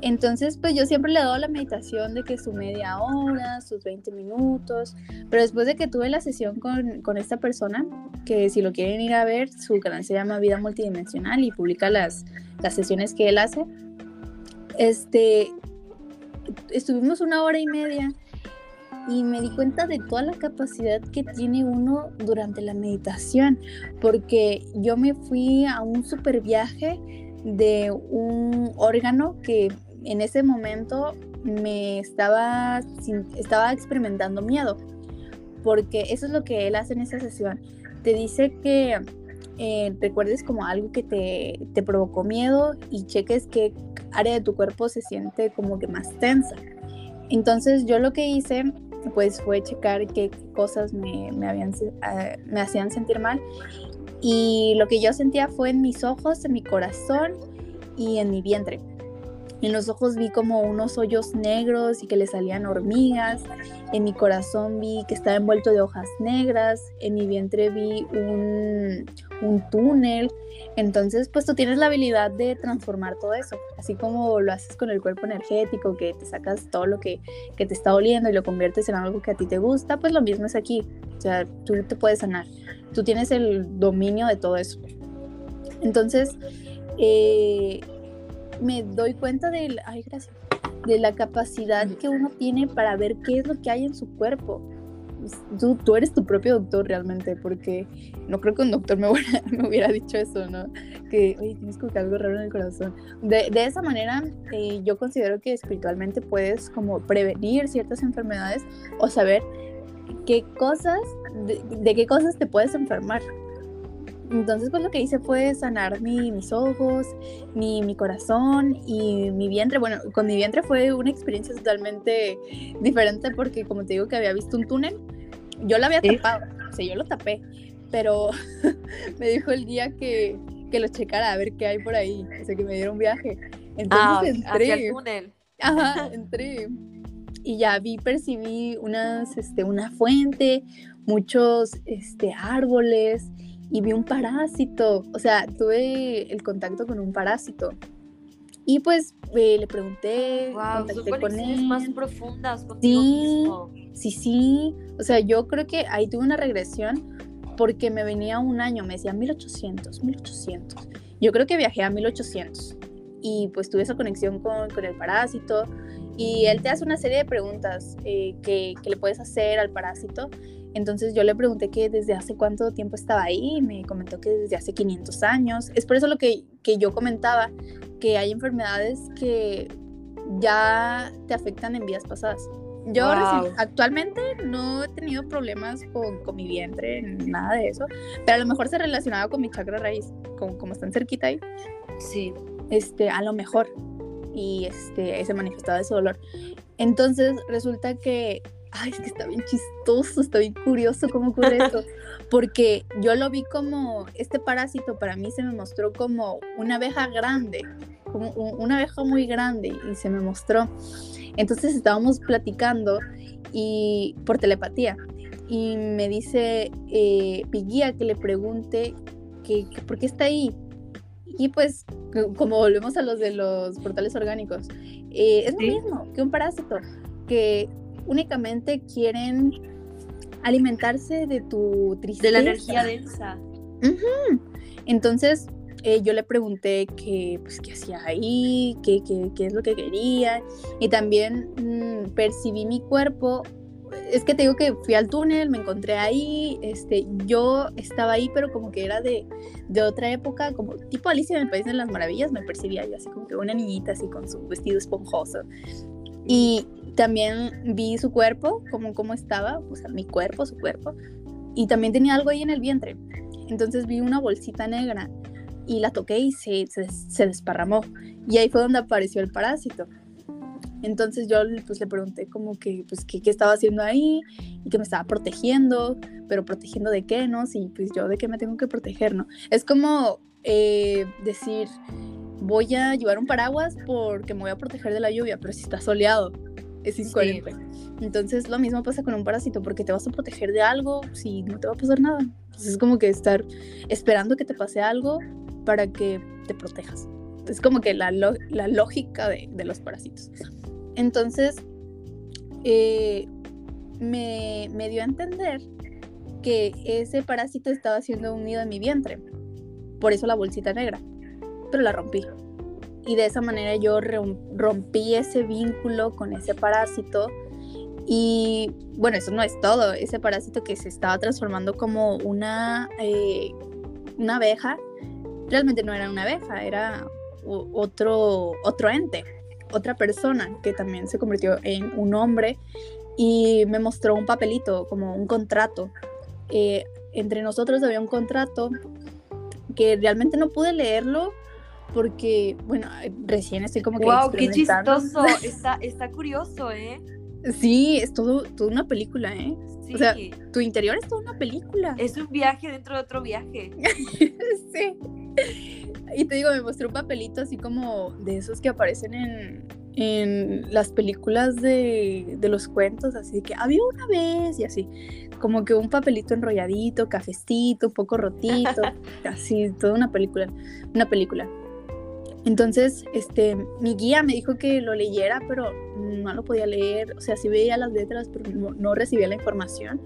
entonces, pues yo siempre le he dado la meditación de que su media hora, sus 20 minutos, pero después de que tuve la sesión con, esta persona, que si lo quieren ir a ver, su canal se llama Vida Multidimensional y publica las, las sesiones que él hace, este, estuvimos una hora y media y me di cuenta de toda la capacidad que tiene uno durante la meditación, porque yo me fui a un super viaje de un órgano que en ese momento me estaba, estaba experimentando miedo, porque eso es lo que él hace en esa sesión. Te dice que eh, recuerdes como algo que te, te provocó miedo y cheques qué área de tu cuerpo se siente como que más tensa. Entonces yo lo que hice pues fue checar qué cosas me, eh, me hacían sentir mal y lo que yo sentía fue en mis ojos, en mi corazón y en mi vientre. En los ojos vi como unos hoyos negros y que le salían hormigas. En mi corazón vi que estaba envuelto de hojas negras. En mi vientre vi un, un túnel. Entonces, pues tú tienes la habilidad de transformar todo eso. Así como lo haces con el cuerpo energético, que te sacas todo lo que, que te está doliendo y lo conviertes en algo que a ti te gusta, pues lo mismo es aquí. O sea, tú te puedes sanar. Tú tienes el dominio de todo eso. Entonces, eh, me doy cuenta ay, gracias, de la capacidad que uno tiene para ver qué es lo que hay en su cuerpo. Tú, tú eres tu propio doctor realmente, porque no creo que un doctor me hubiera, me hubiera dicho eso, ¿no? Que, oye, tienes como que algo raro en el corazón. De, de esa manera, eh, yo considero que espiritualmente puedes como prevenir ciertas enfermedades o saber qué cosas, de qué cosas te puedes enfermar. Entonces, pues lo que hice fue sanar mis ojos, mi, mi, corazón y mi vientre. Bueno, con mi vientre fue una experiencia totalmente diferente porque, como te digo, que había visto un túnel, yo lo había tapado, o sea, yo lo tapé, pero me dijo el día que, que, lo checara a ver qué hay por ahí, o sea, que me diera un viaje. Entonces ah, entré. Hacia el túnel. Ajá, entré. Y ya vi, percibí unas, este, una fuente, muchos este, árboles y vi un parásito, o sea, tuve el contacto con un parásito. Y pues eh, le pregunté, wow, contacté con él. más profundas sí, Sí, sí, o sea, yo creo que ahí tuve una regresión porque me venía un año, me decía 1800, 1800. Yo creo que viajé a 1800 y pues tuve esa conexión con, con el parásito y él te hace una serie de preguntas eh, que, que, le puedes hacer al parásito entonces yo le pregunté que desde hace cuánto tiempo estaba ahí y me comentó que desde hace 500 años. Es por eso lo que, que yo comentaba, que hay enfermedades que ya te afectan en vidas pasadas. Yo actualmente no he tenido problemas con, con, mi vientre, nada de eso, pero a lo mejor se relacionaba con mi chakra raíz, como, como están cerquita ahí. Sí. Este, a lo mejor. Y este, se manifestaba ese dolor. Entonces resulta que ay, es que está bien chistoso, está bien curioso cómo ocurre esto, porque yo lo vi como, este parásito para mí se me mostró como una abeja grande, como una abeja muy grande y se me mostró. Entonces estábamos platicando y por telepatía y me dice eh, mi guía que le pregunte que, por qué está ahí. Y pues como volvemos a los de los portales orgánicos, eh, es lo mismo que un parásito, que únicamente quieren alimentarse de tu tristeza. De la energía densa. Entonces, eh, yo le pregunté qué, pues, qué hacía ahí, qué, qué, es lo que quería. Y también mm, percibí mi cuerpo. Es que te digo que fui al túnel, me encontré ahí, este, yo estaba ahí, pero como que era de, de otra época, como tipo Alicia en el País de las Maravillas, me percibía yo así como que una niñita así con su vestido esponjoso Y también vi su cuerpo, como cómo estaba, o sea, mi cuerpo, su cuerpo. Y también tenía algo ahí en el vientre. Entonces vi una bolsita negra y la toqué y se, se, desparramó. Y ahí fue donde apareció el parásito. Entonces yo pues le pregunté como que pues qué, estaba haciendo ahí y que me estaba protegiendo, pero protegiendo de qué, ¿no? Sí, pues yo de qué me tengo que proteger, ¿no? Es como eh, decir, voy a llevar un paraguas porque me voy a proteger de la lluvia, pero si está soleado, es. Entonces lo mismo pasa con un parásito, porque te vas a proteger de algo si no te va a pasar nada. Entonces es como que estar esperando que te pase algo para que te protejas. Es como que la, la lógica de, de, los parásitos. Entonces, eh, me, me dio a entender que ese parásito estaba haciendo un nido en mi vientre. Por eso la bolsita negra. Pero la rompí y de esa manera yo rompí ese vínculo con ese parásito y bueno, eso no es todo, ese parásito que se estaba transformando como una, eh, una abeja, realmente no era una abeja, era otro, otro ente, otra persona que también se convirtió en un hombre y me mostró un papelito, como un contrato. Eh, entre nosotros había un contrato que realmente no pude leerlo porque, bueno, recién estoy como que... ¡Wow! ¡Qué chistoso! Está, está curioso, ¿eh? Sí, es todo, toda una película, ¿eh? Sí. O sea, tu interior es toda una película. Es un viaje dentro de otro viaje. sí. Y te digo, me mostró un papelito así como de esos que aparecen en, en las películas de, de, los cuentos, así que había una vez y así, como que un papelito enrolladito, cafecito, un poco rotito, así, toda una película, una película. Entonces, este, mi guía me dijo que lo leyera, pero no lo podía leer, o sea, sí veía las letras, pero no, recibía la información.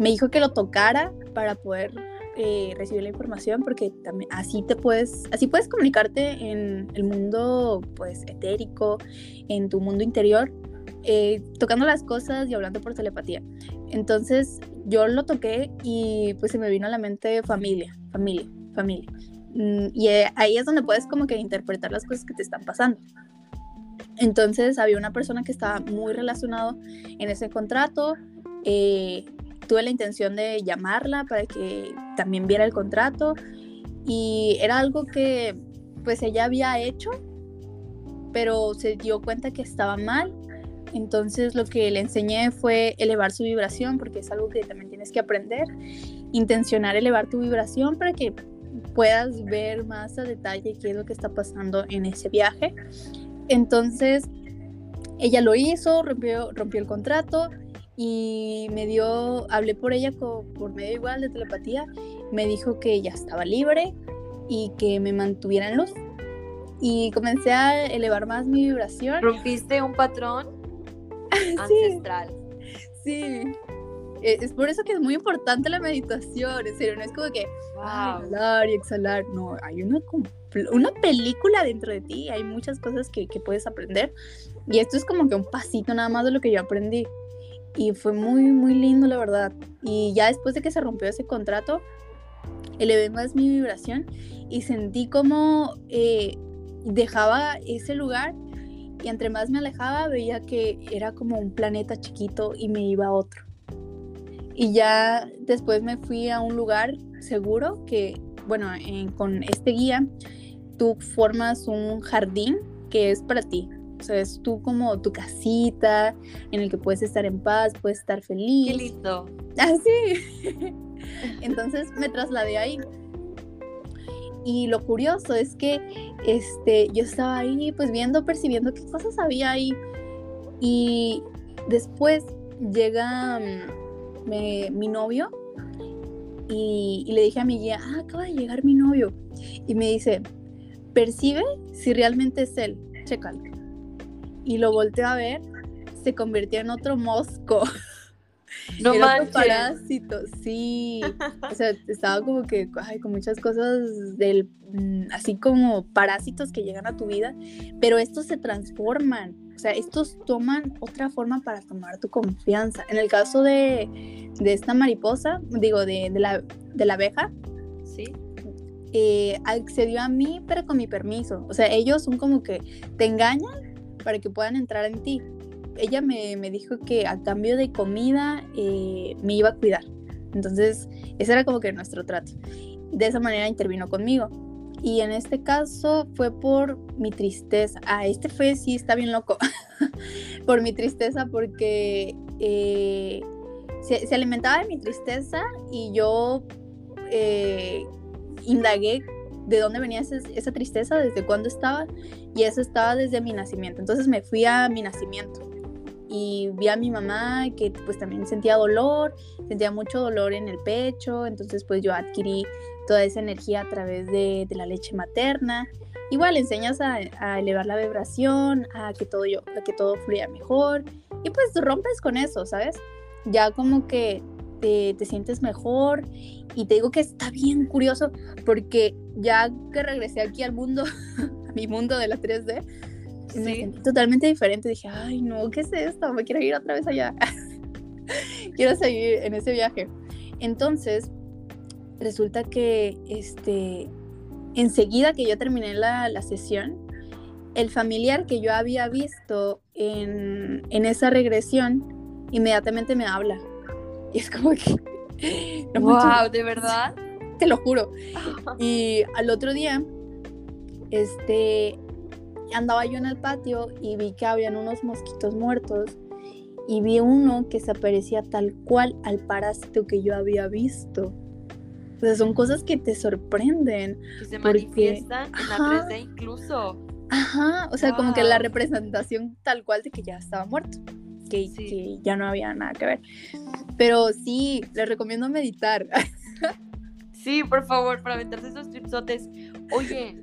Me dijo que lo tocara para poder eh, recibir la información, porque también así te puedes, así puedes comunicarte en el mundo, pues, etérico, en tu mundo interior, eh, tocando las cosas y hablando por telepatía. Entonces, yo lo toqué y pues se me vino a la mente familia, familia, familia. Mm, y eh, ahí es donde puedes como que interpretar las cosas que te están pasando. Entonces había una persona que estaba muy relacionado en ese contrato. Eh, tuve la intención de llamarla para que también viera el contrato y era algo que pues ella había hecho, pero se dio cuenta que estaba mal. Entonces lo que le enseñé fue elevar su vibración, porque es algo que también tienes que aprender. Intencionar elevar tu vibración para que puedas ver más a detalle qué es lo que está pasando en ese viaje. Entonces, ella lo hizo, rompió, rompió el contrato y me dio, hablé por ella por medio igual de telepatía, me dijo que ya estaba libre y que me mantuviera en luz. Y comencé a elevar más mi vibración. ¿Rompiste un patrón ancestral? sí. Eh, es por eso que es muy importante la meditación, en serio, no es como que inhalar y exhalar, no, hay una, una película dentro de ti, hay muchas cosas que, que puedes aprender y esto es como que un pasito nada más de lo que yo aprendí y fue muy, muy lindo la verdad. Y ya después de que se rompió ese contrato, elevé más mi vibración y sentí como eh, dejaba ese lugar y entre más me alejaba veía que era como un planeta chiquito y me iba a otro. Y ya después me fui a un lugar seguro que, bueno, con este guía, tú formas un jardín que es para ti. O sea, es tú como tu casita en el que puedes estar en paz, puedes estar feliz. Qué lindo. Así. Entonces me trasladé ahí. Y lo curioso es que este, yo estaba ahí pues viendo, percibiendo qué cosas había ahí. Y después llega mi novio y, le dije a mi guía, ah, acaba de llegar mi novio. Y me dice, percibe si realmente es él, chécalo. Y lo volteé a ver, se convirtió en otro mosco. No Era parásito, sí. o sea, estaba como que ay, con muchas cosas del mm, así como parásitos que llegan a tu vida, pero estos se transforman. O sea, estos toman otra forma para tomar tu confianza. En el caso de, de esta mariposa, digo, de, de, la, de la abeja, ¿Sí? Eh, accedió a mí, pero con mi permiso. O sea, ellos son como que te engañan para que puedan entrar en ti. ella me, dijo que a cambio de comida eh, me iba a cuidar. Entonces, ese era como que nuestro trato. De esa manera intervino conmigo. Y en este caso fue por mi tristeza. Ah, este fue, sí, está bien loco. por mi tristeza porque eh, se, alimentaba de mi tristeza y yo eh, indagué de dónde venía esa tristeza, desde cuándo estaba, y eso estaba desde mi nacimiento. Entonces me fui a mi nacimiento y vi a mi mamá que pues también sentía dolor, sentía mucho dolor en el pecho, entonces pues yo adquirí toda esa energía a través de, la leche materna. Igual enseñas a, elevar la vibración, a que todo yo, a que todo fluya mejor y pues rompes con eso, ¿sabes? Ya como que te, te sientes mejor y te digo que está bien curioso porque ya que regresé aquí al mundo, a mi mundo de la 3D, me sentí totalmente diferente. Dije, ay, no, ¿qué es esto? Me quiero ir otra vez allá. quiero seguir en ese viaje. Entonces, resulta que este, enseguida que yo terminé la, la sesión, el familiar que yo había visto en, en esa regresión, inmediatamente me habla. Y es como que wow, ¿de verdad? Te lo juro. Y al otro día, este, andaba yo en el patio y vi que habían unos mosquitos muertos y vi uno que se aparecía tal cual al parásito que yo había visto. O sea, son cosas que te sorprenden. Que se manifiestan en la 3D incluso. Ajá, o sea, como que la representación tal cual de que ya estaba muerto que, ya no había nada que ver. Pero sí, les recomiendo meditar. Sí, por favor, para aventarse esos tripsotes. Oye,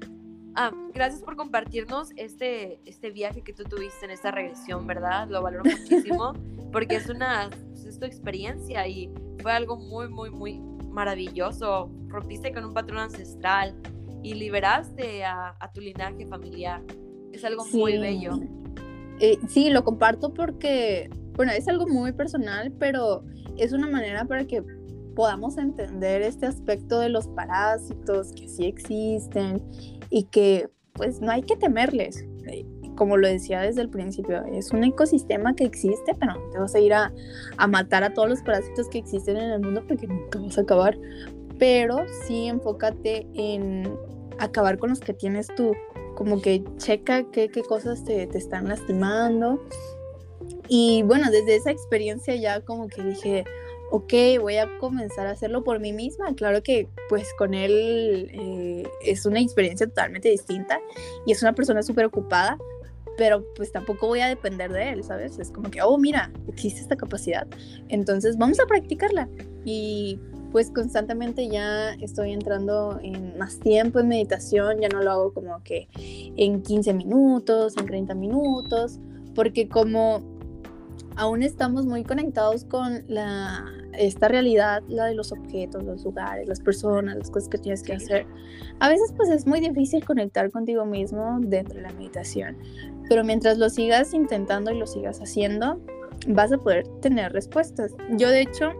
ah, gracias por compartirnos este, este viaje que tú tuviste en esta regresión, ¿verdad? Lo valoro muchísimo porque es una pues, es tu experiencia y fue algo muy, muy, muy maravilloso. Rompiste con un patrón ancestral y liberaste a, tu linaje familiar. Es algo muy bello. Eh, sí, lo comparto porque, bueno, es algo muy personal, pero es una manera para que podamos entender este aspecto de los parásitos que sí existen y que pues no hay que temerles. Como lo decía desde el principio, es un ecosistema que existe, pero no te vas a ir a, a matar a todos los parásitos que existen en el mundo porque nunca vas a acabar. Pero sí enfócate en acabar con los que tienes tú como que checa qué, qué cosas te, te, están lastimando. Y bueno, desde esa experiencia ya como que dije, ok, voy a comenzar a hacerlo por mí misma. Claro que pues con él eh, es una experiencia totalmente distinta y es una persona súper ocupada, pero pues tampoco voy a depender de él, ¿sabes? Es como que, oh, mira, existe esta capacidad, entonces vamos a practicarla. Y pues constantemente ya estoy entrando en más tiempo en meditación, ya no lo hago como que en 15 minutos, en 30 minutos, porque como aún estamos muy conectados con la, esta realidad, la de los objetos, los lugares, las personas, las cosas que tienes que hacer, a veces pues es muy difícil conectar contigo mismo dentro de la meditación, pero mientras lo sigas intentando y lo sigas haciendo, vas a poder tener respuestas. Yo de hecho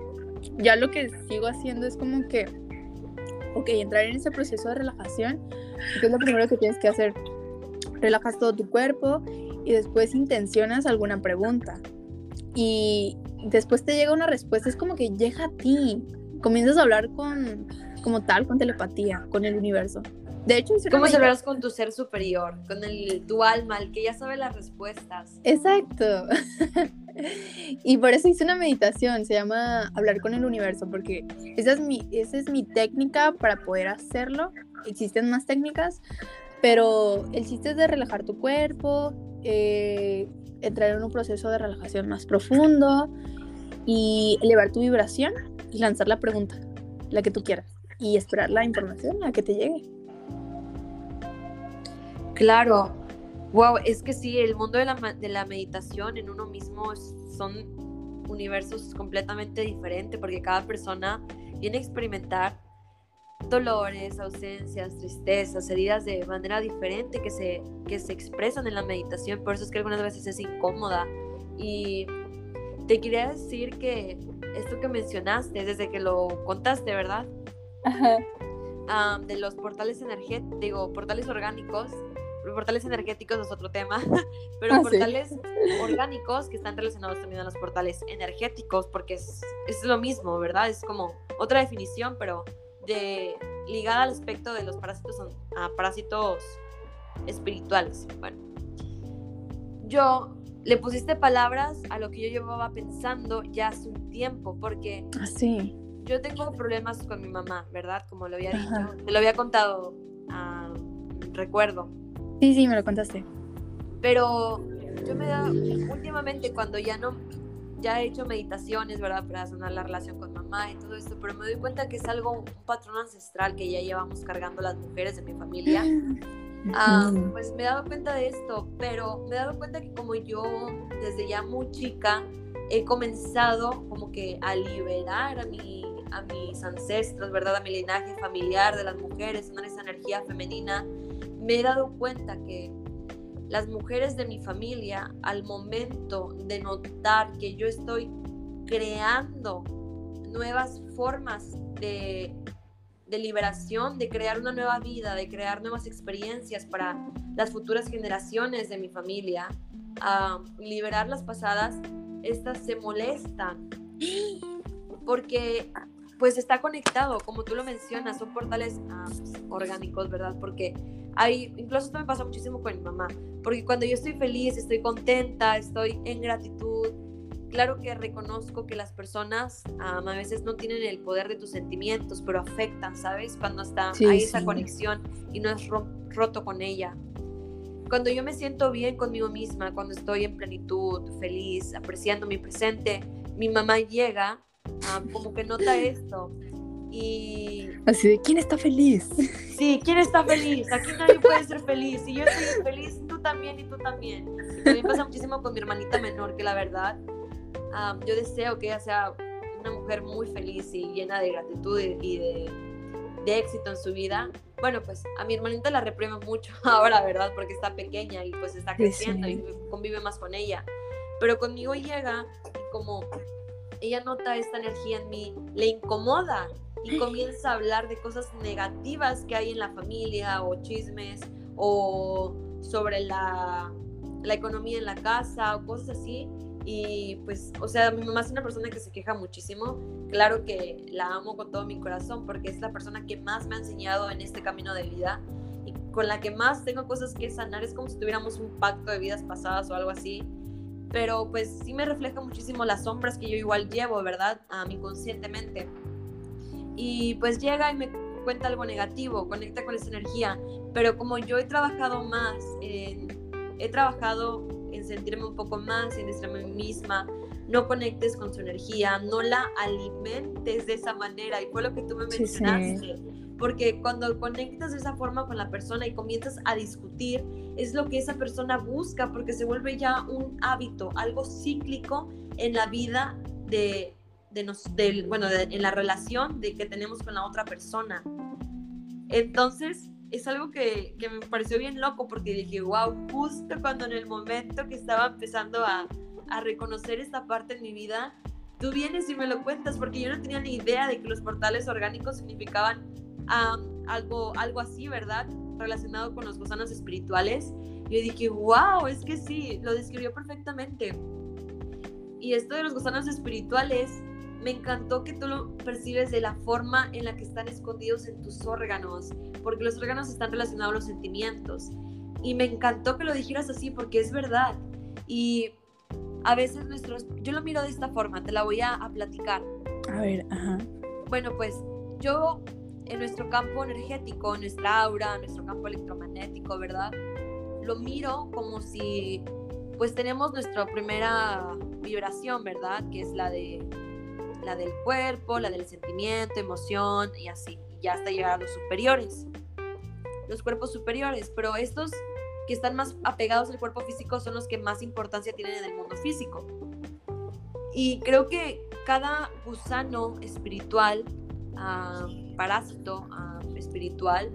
ya lo que sigo haciendo es como que, ok, entrar en ese proceso de relajación, que es lo primero que tienes que hacer. Relajas todo tu cuerpo y después intencionas alguna pregunta. Y después te llega una respuesta, es como que llega a ti. Comienzas a hablar con, como tal, con telepatía, con el universo. De hecho, ¿cómo se hablas con tu ser superior, con el, tu alma, el que ya sabe las respuestas? Exacto. y por eso hice una meditación, se llama hablar con el universo, porque esa es mi, esa es mi técnica para poder hacerlo. Existen más técnicas, pero el chiste es de relajar tu cuerpo, eh, entrar en un proceso de relajación más profundo y elevar tu vibración y lanzar la pregunta, la que tú quieras, y esperar la información a que te llegue. Claro, wow, es que sí, el mundo de la, de la meditación en uno mismo son universos completamente diferentes porque cada persona viene a experimentar dolores, ausencias, tristezas, heridas de manera diferente que se, que se expresan en la meditación, por eso es que algunas veces es incómoda. Y te quería decir que esto que mencionaste, desde que lo contaste, ¿verdad? Ajá. de los portales energéticos, digo, portales orgánicos, portales energéticos es otro tema, pero Ah, sí. portales orgánicos que están relacionados también a los portales energéticos, porque es, es lo mismo, ¿verdad? Es como otra definición, pero de ligada al aspecto de los parásitos a parásitos espirituales. Bueno, yo le pusiste palabras a lo que yo llevaba pensando ya hace un tiempo, porque Así. yo tengo problemas con mi mamá, ¿verdad? Como lo había dicho, te lo había contado, ah, recuerdo. Sí, sí, me lo contaste. Pero yo me da, últimamente cuando ya no, ya he hecho meditaciones, ¿verdad? Para sanar la relación con mamá y todo esto, pero me doy cuenta que es algo, un patrón ancestral que ya llevamos cargando las mujeres de mi familia. Ah, pues me he dado cuenta de esto, pero me he dado cuenta que como yo desde ya muy chica he comenzado como que a liberar a, mi, a mis ancestros, ¿verdad? A mi linaje familiar de las mujeres, sanar esa energía femenina, me he dado cuenta que las mujeres de mi familia, al momento de notar que yo estoy creando nuevas formas de, de liberación, de crear una nueva vida, de crear nuevas experiencias para las futuras generaciones de mi familia, a liberar las pasadas, estas se molestan. Porque pues está conectado, como tú lo mencionas, son portales ah, orgánicos, ¿verdad? Porque hay, incluso esto me pasa muchísimo con mi mamá, porque cuando yo estoy feliz, estoy contenta, estoy en gratitud, claro que reconozco que las personas ah, a veces no tienen el poder de tus sentimientos, pero afectan, ¿sabes? Cuando está, Sí, hay esa conexión y no es ro- roto con ella. Cuando yo me siento bien conmigo misma, cuando estoy en plenitud, feliz, apreciando mi presente, mi mamá llega, ah, como que nota esto. Y Así de, ¿quién está feliz? Sí, ¿quién está feliz? Aquí nadie puede ser feliz. Si yo estoy feliz, tú también y tú también. Y también pasa muchísimo con mi hermanita menor, que la verdad, am, yo deseo que ella sea una mujer muy feliz y llena de gratitud y de, de éxito en su vida. Bueno, pues a mi hermanita la reprimo mucho ahora, ¿verdad? Porque está pequeña y pues está Sí, creciendo sí. y convive más con ella. Pero conmigo llega y como ella nota esta energía en mí, le incomoda y comienza a hablar de cosas negativas que hay en la familia o chismes o sobre la, la economía en la casa o cosas así. Y pues, o sea, mi mamá es una persona que se queja muchísimo. Claro que la amo con todo mi corazón porque es la persona que más me ha enseñado en este camino de vida y con la que más tengo cosas que sanar. Es como si tuviéramos un pacto de vidas pasadas o algo así. Pero pues sí me refleja muchísimo las sombras que yo igual llevo, ¿verdad? A mí conscientemente. Y pues llega y me cuenta algo negativo, conecta con esa energía. Pero como yo he trabajado más, en, he trabajado en sentirme un poco más, en decirme a mí misma, no conectes con su energía, no la alimentes de esa manera. Y fue lo que tú me Sí, sí. Porque cuando conectas de esa forma con la persona y comienzas a discutir, es lo que esa persona busca, porque se vuelve ya un hábito, algo cíclico en la vida de, de nos, del, bueno, de- en la relación de que tenemos con la otra persona. Entonces, es algo que, que me pareció bien loco porque dije, wow, justo cuando en el momento que estaba empezando a, a reconocer esta parte en mi vida, tú vienes y me lo cuentas porque yo no tenía ni idea de que los portales orgánicos significaban am, algo, algo así, ¿verdad? Relacionado con los gusanos espirituales. Yo dije, wow, es que sí, lo describió perfectamente. Y esto de los gusanos espirituales, me encantó que tú lo percibes de la forma en la que están escondidos en tus órganos, porque los órganos están relacionados a los sentimientos. Y me encantó que lo dijeras así, porque es verdad. Y a veces nuestros, yo lo miro de esta forma, te la voy a, a platicar. A ver, ajá. Bueno, pues yo en nuestro campo energético, nuestra aura, nuestro campo electromagnético, ¿verdad? Lo miro como si pues tenemos nuestra primera vibración, ¿verdad? Que es la de la del cuerpo, la del sentimiento, emoción y así, y ya hasta llegar a los superiores. Los cuerpos superiores, pero estos que están más apegados al cuerpo físico son los que más importancia tienen en el mundo físico. Y creo que cada gusano espiritual, ah, parásito ah, espiritual,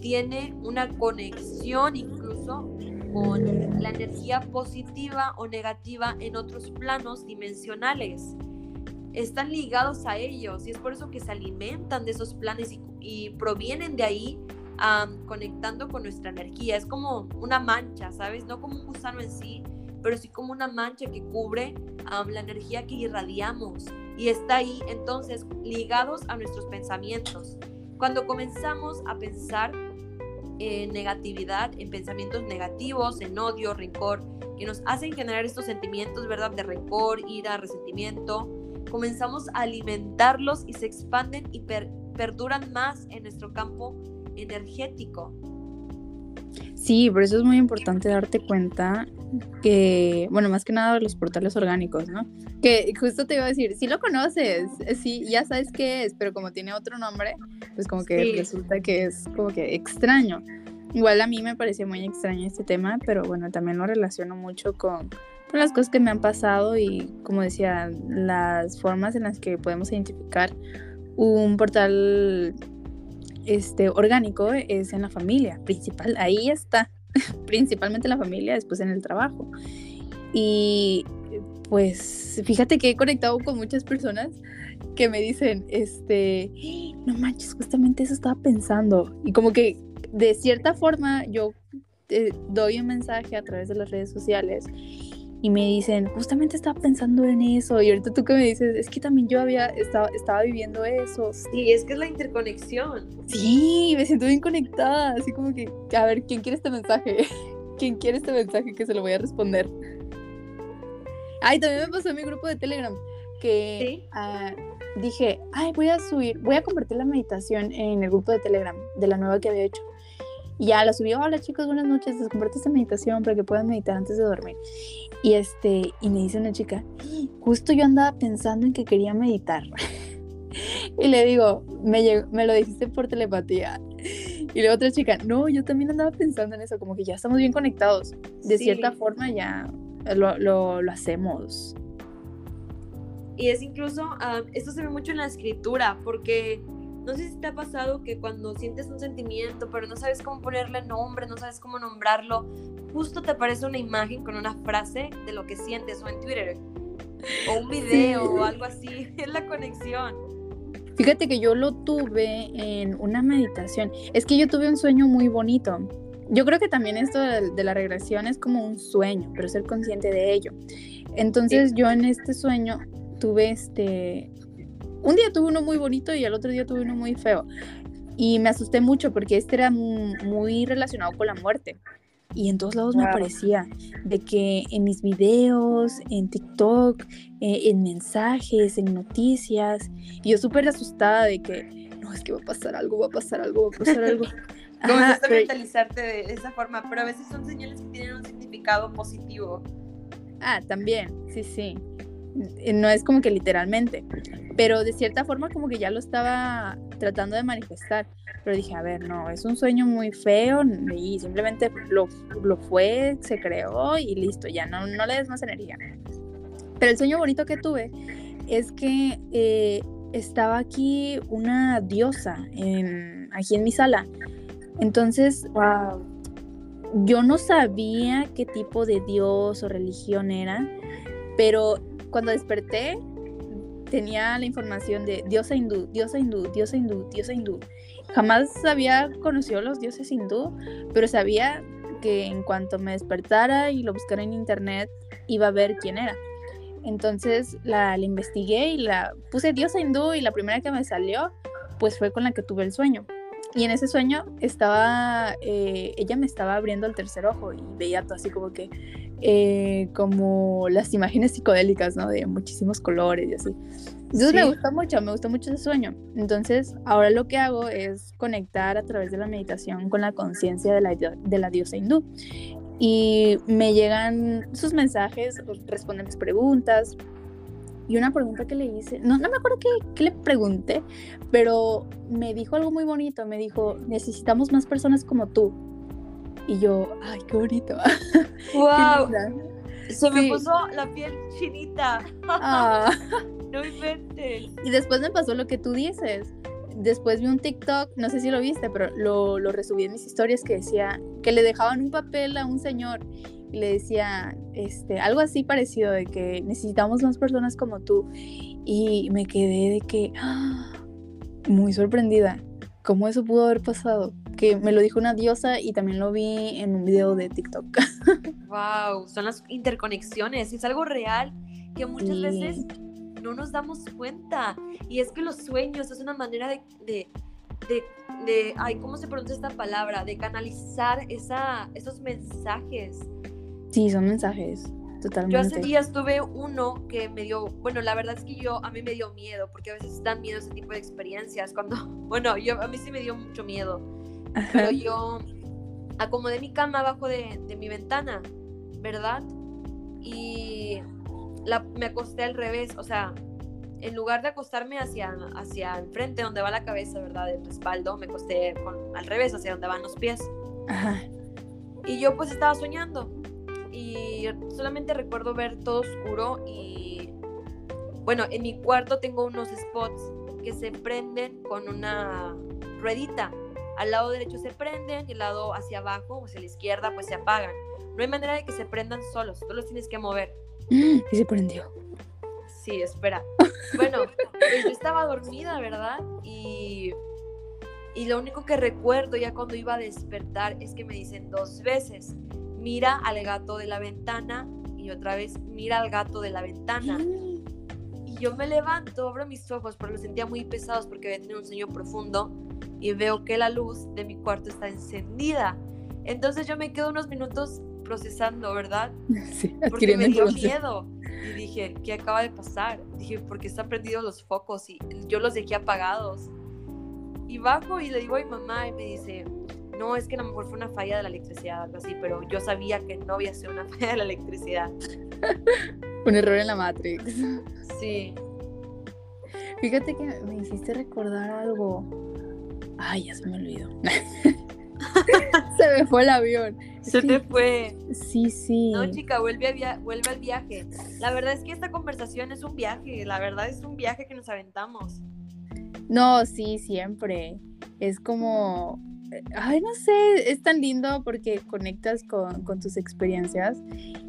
tiene una conexión incluso con la energía positiva o negativa en otros planos dimensionales. Están ligados a ellos y es por eso que se alimentan de esos planes y, provienen de ahí conectando con nuestra energía. Es como una mancha, ¿sabes? No como un gusano en sí, pero sí como una mancha que cubre la energía que irradiamos y está ahí entonces ligados a nuestros pensamientos. Cuando comenzamos a pensar en negatividad, en pensamientos negativos, en odio, rencor, que nos hacen generar estos sentimientos, ¿verdad? De rencor, ira, resentimiento, comenzamos a alimentarlos y se expanden y perduran más en nuestro campo energético. Sí, por eso es muy importante darte cuenta que, bueno, más que nada los portales orgánicos, ¿no? Que justo te iba a decir, si lo conoces, eh, sí, ya sabes qué es, pero como tiene otro nombre, pues como que resulta que es como que extraño. Igual a mí me pareció muy extraño este tema, pero bueno, también lo relaciono mucho con, con las cosas que me han pasado y, como decía, las formas en las que podemos identificar un portal este, orgánico es en la familia, principal, ahí está, principalmente en la familia, después en el trabajo. Y pues fíjate que he conectado con muchas personas que me dicen, este, no manches, justamente eso estaba pensando. Y como que de cierta forma yo eh, doy un mensaje a través de las redes sociales y me dicen, justamente estaba pensando en eso, y ahorita tú que me dices, es que también yo había, estaba, estaba viviendo eso. Sí, es que es la interconexión. Sí, me siento bien conectada, así como que, a ver, ¿quién quiere este mensaje? ¿Quién quiere este mensaje que se lo voy a responder? Ay, también me pasó en mi grupo de Telegram que ah, dije, ay, voy a subir, voy a compartir la meditación en el grupo de Telegram de la nueva que había hecho. Y ya la subí, hola chicos, buenas noches, les comparto esta meditación para que puedan meditar antes de dormir. Y este, y me dice una chica, justo yo andaba pensando en que quería meditar. y le digo, me, me lo dijiste por telepatía. Y la otra chica, no, yo también andaba pensando en eso, como que ya estamos bien conectados. De cierta forma ya lo, lo, lo, hacemos. Y es incluso, ah, esto se ve mucho en la escritura, porque no sé si te ha pasado que cuando sientes un sentimiento, pero no sabes cómo ponerle nombre, no sabes cómo nombrarlo, justo te aparece una imagen con una frase de lo que sientes o en Twitter o un video o algo así. Es la conexión. Fíjate que yo lo tuve en una meditación. Es que yo tuve un sueño muy bonito. Yo creo que también esto de, la regresión es como un sueño, pero ser consciente de ello. Entonces yo en este sueño tuve este... Un día tuve uno muy bonito y el otro día tuve uno muy feo. Y me asusté mucho porque este era muy relacionado con la muerte y en todos lados me aparecía de que en mis videos, en TikTok, eh, en mensajes, en noticias, y yo súper asustada de que no, es que va a pasar algo, va a pasar algo, va a pasar algo. Comenzaste a mentalizarte de esa forma, pero a veces son señales que tienen un significado positivo. Ah, también, sí, sí. No es como que literalmente, pero de cierta forma como que ya lo estaba tratando de manifestar. Pero dije, a ver, no, es un sueño muy feo y simplemente lo, lo fue, se creó y listo, ya no, no le des más energía. Pero el sueño bonito que tuve es que eh, estaba aquí una diosa en, aquí en mi sala. Entonces, wow, yo no sabía qué tipo de dios o religión era, pero cuando desperté tenía la información de diosa hindú, diosa hindú, diosa hindú, diosa hindú. Jamás había conocido los dioses hindú, pero sabía que en cuanto me despertara y lo buscara en internet, iba a ver quién era. Entonces la, investigué y la puse diosa hindú y la primera que me salió, pues fue con la que tuve el sueño. Y en ese sueño estaba, eh, ella me estaba abriendo el tercer ojo y veía todo así como que, eh, como las imágenes psicodélicas, ¿no? De muchísimos colores y así. Entonces me gusta mucho, me gusta mucho ese sueño. Entonces ahora lo que hago es conectar a través de la meditación con la conciencia de la, de la diosa hindú. Y me llegan sus mensajes, responden mis preguntas. Y una pregunta que le hice, no, no me acuerdo qué, qué le pregunté, pero me dijo algo muy bonito. Me dijo, necesitamos más personas como tú. Y yo, ay, qué bonito. ¡Wow! Se me puso la piel chinita. Ah. No inventes. Y después me pasó lo que tú dices. Después vi un TikTok, no sé si lo viste, pero lo, lo resubí en mis historias que decía que le dejaban un papel a un señor y le decía este, algo así parecido de que necesitamos más personas como tú. Y me quedé de que ¡ah! muy sorprendida. ¿Cómo eso pudo haber pasado? porque me lo dijo una diosa y también lo vi en un video de TikTok. Wow, son las interconexiones, es algo real que muchas veces no nos damos cuenta. Y es que los sueños es una manera de, de, de, de ay, ¿cómo se pronuncia esta palabra? De canalizar esa, esos mensajes. Sí, son mensajes. Totalmente. Yo hace días tuve uno que me dio, bueno, la verdad es que yo, a mí me dio miedo, porque a veces dan miedo ese tipo de experiencias, cuando, bueno, yo, a mí sí me dio mucho miedo, pero yo acomodé mi cama abajo de, de mi ventana, ¿verdad? Y la, me acosté al revés, o sea, en lugar de acostarme hacia, hacia el frente, donde va la cabeza, ¿verdad? El respaldo, me acosté con, al revés, hacia donde van los pies. Ajá. Y yo pues estaba soñando y solamente recuerdo ver todo oscuro y bueno, en mi cuarto tengo unos spots que se prenden con una ruedita. Al lado derecho se prenden y al lado hacia abajo o hacia la izquierda pues se apagan. No hay manera de que se prendan solos, tú los tienes que mover. Y se prendió. Sí, espera. Bueno, pues yo estaba dormida, ¿verdad? Y, y lo único que recuerdo ya cuando iba a despertar es que me dicen dos veces, mira al gato de la ventana y otra vez mira al gato de la ventana. Y yo me levanto, abro mis ojos, pero los sentía muy pesados porque había tenido un sueño profundo y veo que la luz de mi cuarto está encendida. Entonces yo me quedo unos minutos procesando, ¿verdad? Sí, Porque me dio miedo. Y dije, ¿qué acaba de pasar? Dije, porque están prendidos los focos y yo los dejé apagados. Y bajo y le digo a mi mamá y me dice, no, es que a lo mejor fue una falla de la electricidad, algo así, pero yo sabía que no había sido una falla de la electricidad. Un error en la Matrix. Sí. Fíjate que me hiciste recordar algo. Ay, ya se me olvidó. se me fue el avión. Se que- te fue. Sí, sí. No, chica, vuelve, a via- vuelve al viaje. La verdad es que esta conversación es un viaje, la verdad es un viaje que nos aventamos. No, sí, siempre. Es como, eh, ay, no sé, es tan lindo porque conectas con, con tus experiencias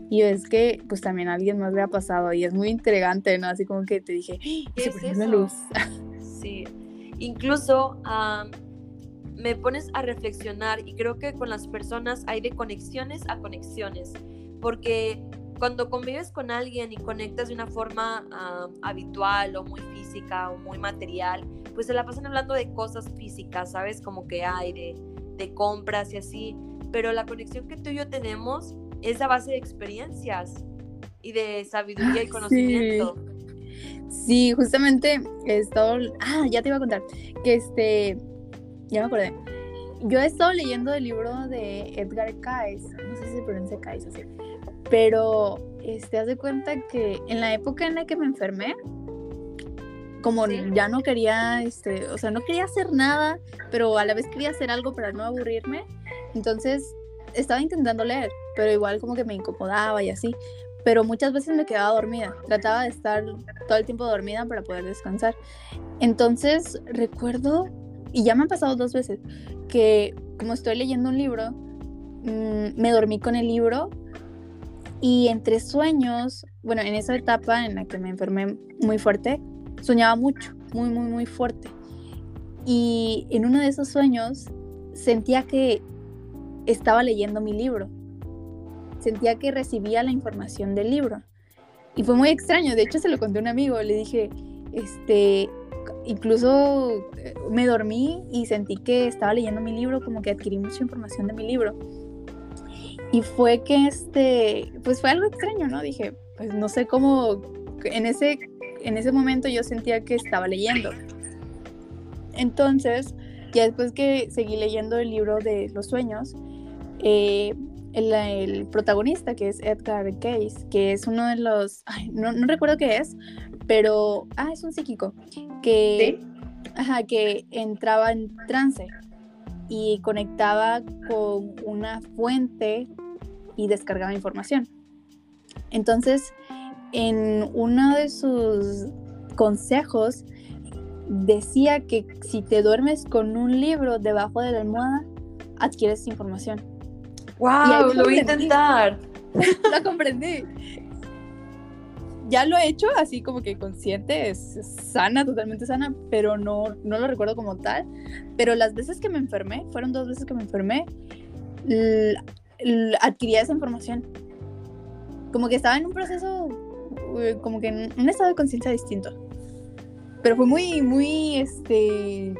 y ves que pues también a alguien más le ha pasado y es muy intrigante, ¿no? Así como que te dije, ¡Ah! ¿Qué se es eso? luz. Sí. Incluso am, me pones a reflexionar y creo que con las personas hay de conexiones a conexiones, porque cuando convives con alguien y conectas de una forma am, habitual o muy física o muy material, pues se la pasan hablando de cosas físicas, ¿sabes? Como que hay de, de compras y así, pero la conexión que tú y yo tenemos es a base de experiencias y de sabiduría y Sí. conocimiento. Sí, justamente he estado, ah, ya te iba a contar, que este, ya me acordé. Yo he estado leyendo el libro de Edgar Cayce, no sé si se pronuncia Cayce así, pero este, haz de cuenta que en la época en la que me enfermé, como Sí. ya no quería, este, o sea, no quería hacer nada, pero a la vez quería hacer algo para no aburrirme, entonces estaba intentando leer, pero igual como que me incomodaba y así, pero muchas veces me quedaba dormida, trataba de estar todo el tiempo dormida para poder descansar. Entonces recuerdo, y ya me han pasado dos veces, que como estoy leyendo un libro, mm, me dormí con el libro y entre sueños, bueno, en esa etapa en la que me enfermé muy fuerte, soñaba mucho, muy, muy, muy fuerte. Y en uno de esos sueños sentía que estaba leyendo mi libro. Sentía que recibía la información del libro. Y fue muy extraño. De hecho, se lo conté a un amigo. Le dije, este, incluso eh, me dormí y sentí que estaba leyendo mi libro, como que adquirí mucha información de mi libro. Y fue que, este, pues fue algo extraño, ¿no? Dije, pues no sé cómo, en ese, en ese momento yo sentía que estaba leyendo. Entonces, ya después que seguí leyendo el libro de los sueños, eh, el, protagonista, que es Edgar Cayce, que es uno de los, no, no recuerdo qué es, pero, ah, es un psíquico, que, ajá, que entraba en trance y conectaba con una fuente y descargaba información. Entonces, en uno de sus consejos, decía que si te duermes con un libro debajo de la almohada, adquieres información. ¡Wow! Lo voy a intentar. Lo comprendí. Ya lo he hecho así como que consciente, es, sana, totalmente sana, pero no, no lo recuerdo como tal. Pero las veces que me enfermé, fueron dos veces que me enfermé, adquiría esa información. Como que estaba en un proceso, como que en un estado de conciencia distinto. Pero fue muy, muy, este,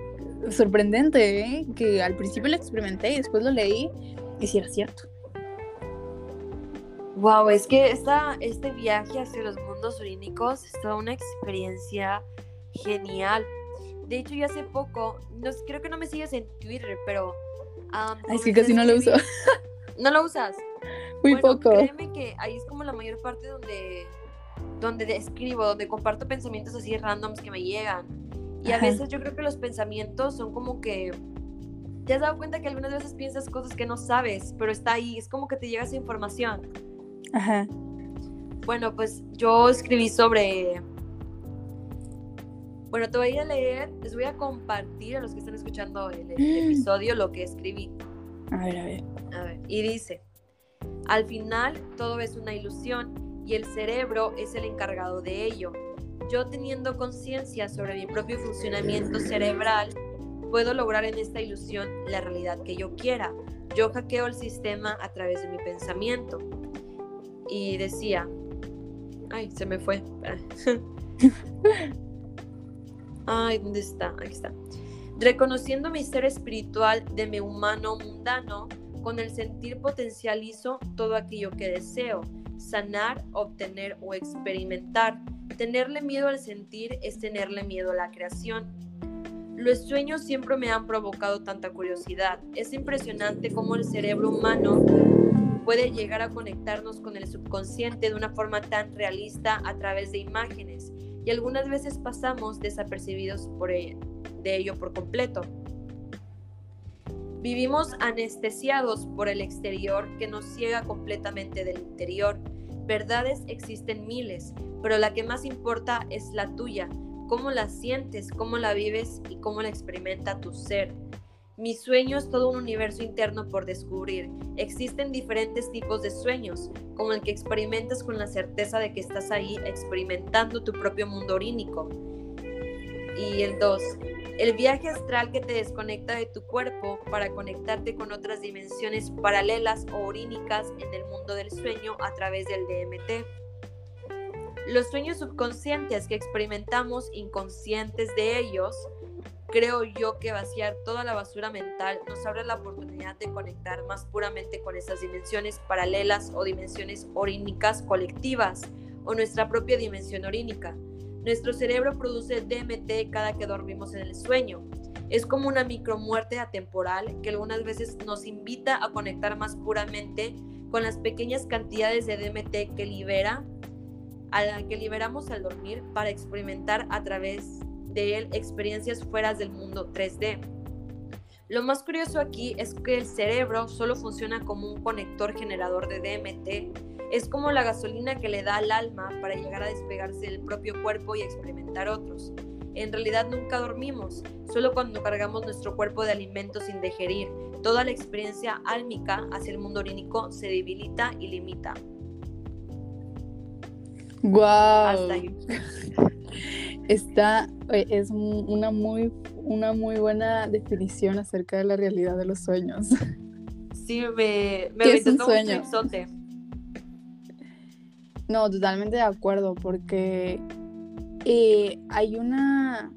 sorprendente, ¿eh? que al principio lo experimenté y después lo leí y si era cierto. Wow, es que esta, este viaje hacia los mundos urínicos es toda una experiencia genial. De hecho, yo hace poco, no, creo que no me sigues en Twitter, pero... es que casi no lo uso. ¿No lo usas? Muy poco. Créeme que ahí es como la mayor parte donde, donde escribo, donde comparto pensamientos así randoms que me llegan. Y a veces yo creo que los pensamientos son como que... ¿Te has dado cuenta que algunas veces piensas cosas que no sabes, pero está ahí? Es como que te llega esa información. Ajá. Bueno, pues yo escribí sobre... Bueno, te voy a leer, les voy a compartir a los que están escuchando el, episodio lo que escribí. A ver, a ver. A ver, y dice, al final todo es una ilusión y el cerebro es el encargado de ello. Yo teniendo conciencia sobre mi propio funcionamiento cerebral, puedo lograr en esta ilusión la realidad que yo quiera. Yo hackeo el sistema a través de mi pensamiento y decía, ay, se me fue. ay, ¿dónde está? Aquí está. Reconociendo mi ser espiritual de mi humano mundano, con el sentir potencializo todo aquello que deseo, sanar, obtener o experimentar. Tenerle miedo al sentir es tenerle miedo a la creación. Los sueños siempre me han provocado tanta curiosidad. Es impresionante cómo el cerebro humano puede llegar a conectarnos con el subconsciente de una forma tan realista a través de imágenes y algunas veces pasamos desapercibidos por ello, de ello por completo. Vivimos anestesiados por el exterior que nos ciega completamente del interior. Verdades existen miles, pero la que más importa es la tuya, cómo la sientes, cómo la vives y cómo la experimenta tu ser. Mi sueño es todo un universo interno por descubrir. Existen diferentes tipos de sueños, como el que experimentas con la certeza de que estás ahí experimentando tu propio mundo orínico. Y el 2. El viaje astral que te desconecta de tu cuerpo para conectarte con otras dimensiones paralelas o orínicas en el mundo del sueño a través del DMT. Los sueños subconscientes que experimentamos inconscientes de ellos creo yo que vaciar toda la basura mental nos abre la oportunidad de conectar más puramente con esas dimensiones paralelas o dimensiones orínicas colectivas o nuestra propia dimensión orínica. Nuestro cerebro produce DMT cada que dormimos en el sueño. Es como una micromuerte atemporal que algunas veces nos invita a conectar más puramente con las pequeñas cantidades de DMT que libera a la que liberamos al dormir para experimentar a través de él experiencias fuera del mundo 3D. Lo más curioso aquí es que el cerebro solo funciona como un conector generador de DMT. Es como la gasolina que le da al alma para llegar a despegarse del propio cuerpo y experimentar otros. En realidad nunca dormimos, solo cuando cargamos nuestro cuerpo de alimentos sin digerir. Toda la experiencia álmica hacia el mundo orínico se debilita y limita. Wow. Hasta ahí. Está, eh, es una muy, una muy buena definición acerca de la realidad de los sueños. Sí, me, me es un sueño? no, totalmente de acuerdo, porque eh, hay una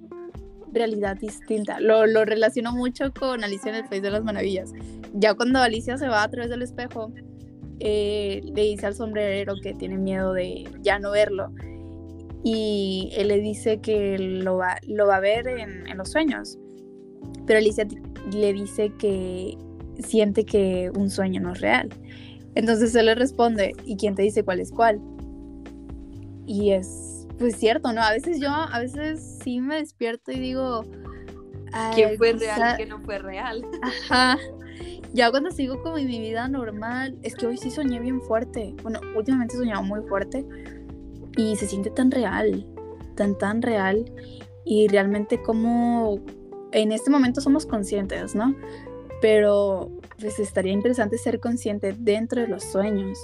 realidad distinta. Lo, lo, relaciono mucho con Alicia en el País de las Maravillas. Ya cuando Alicia se va a través del espejo, eh, le dice al sombrerero que tiene miedo de ya no verlo y él le dice que lo va, lo va a ver en, los sueños. Pero Alicia le dice que siente que un sueño no es real. Entonces él le responde, ¿y quién te dice cuál es cuál? Y es, pues cierto, ¿no? A veces yo, a veces sí me despierto y digo... ¿Quién fue real y quién no fue real? Ajá. Ya cuando sigo como en mi vida normal, es que hoy sí soñé bien fuerte. Bueno, últimamente he soñado muy fuerte y se siente tan real, tan, tan real. Y realmente como en este momento somos conscientes, ¿no? Pero pues estaría interesante ser consciente dentro de los sueños,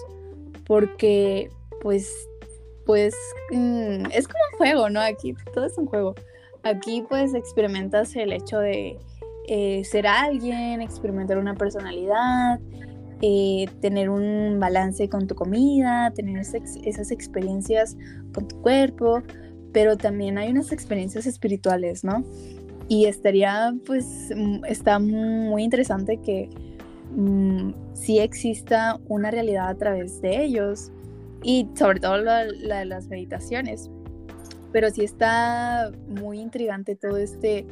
porque pues pues mm, es como un juego, ¿no? Aquí todo es un juego. Aquí pues experimentas el hecho de eh, ser alguien, experimentar una personalidad, eh, tener un balance con tu comida, tener esas experiencias con tu cuerpo, pero también hay unas experiencias espirituales, ¿no? Y estaría, pues, mm, está muy interesante que mm, sí exista una realidad a través de ellos y sobre todo la, de las meditaciones. Pero sí está muy intrigante todo este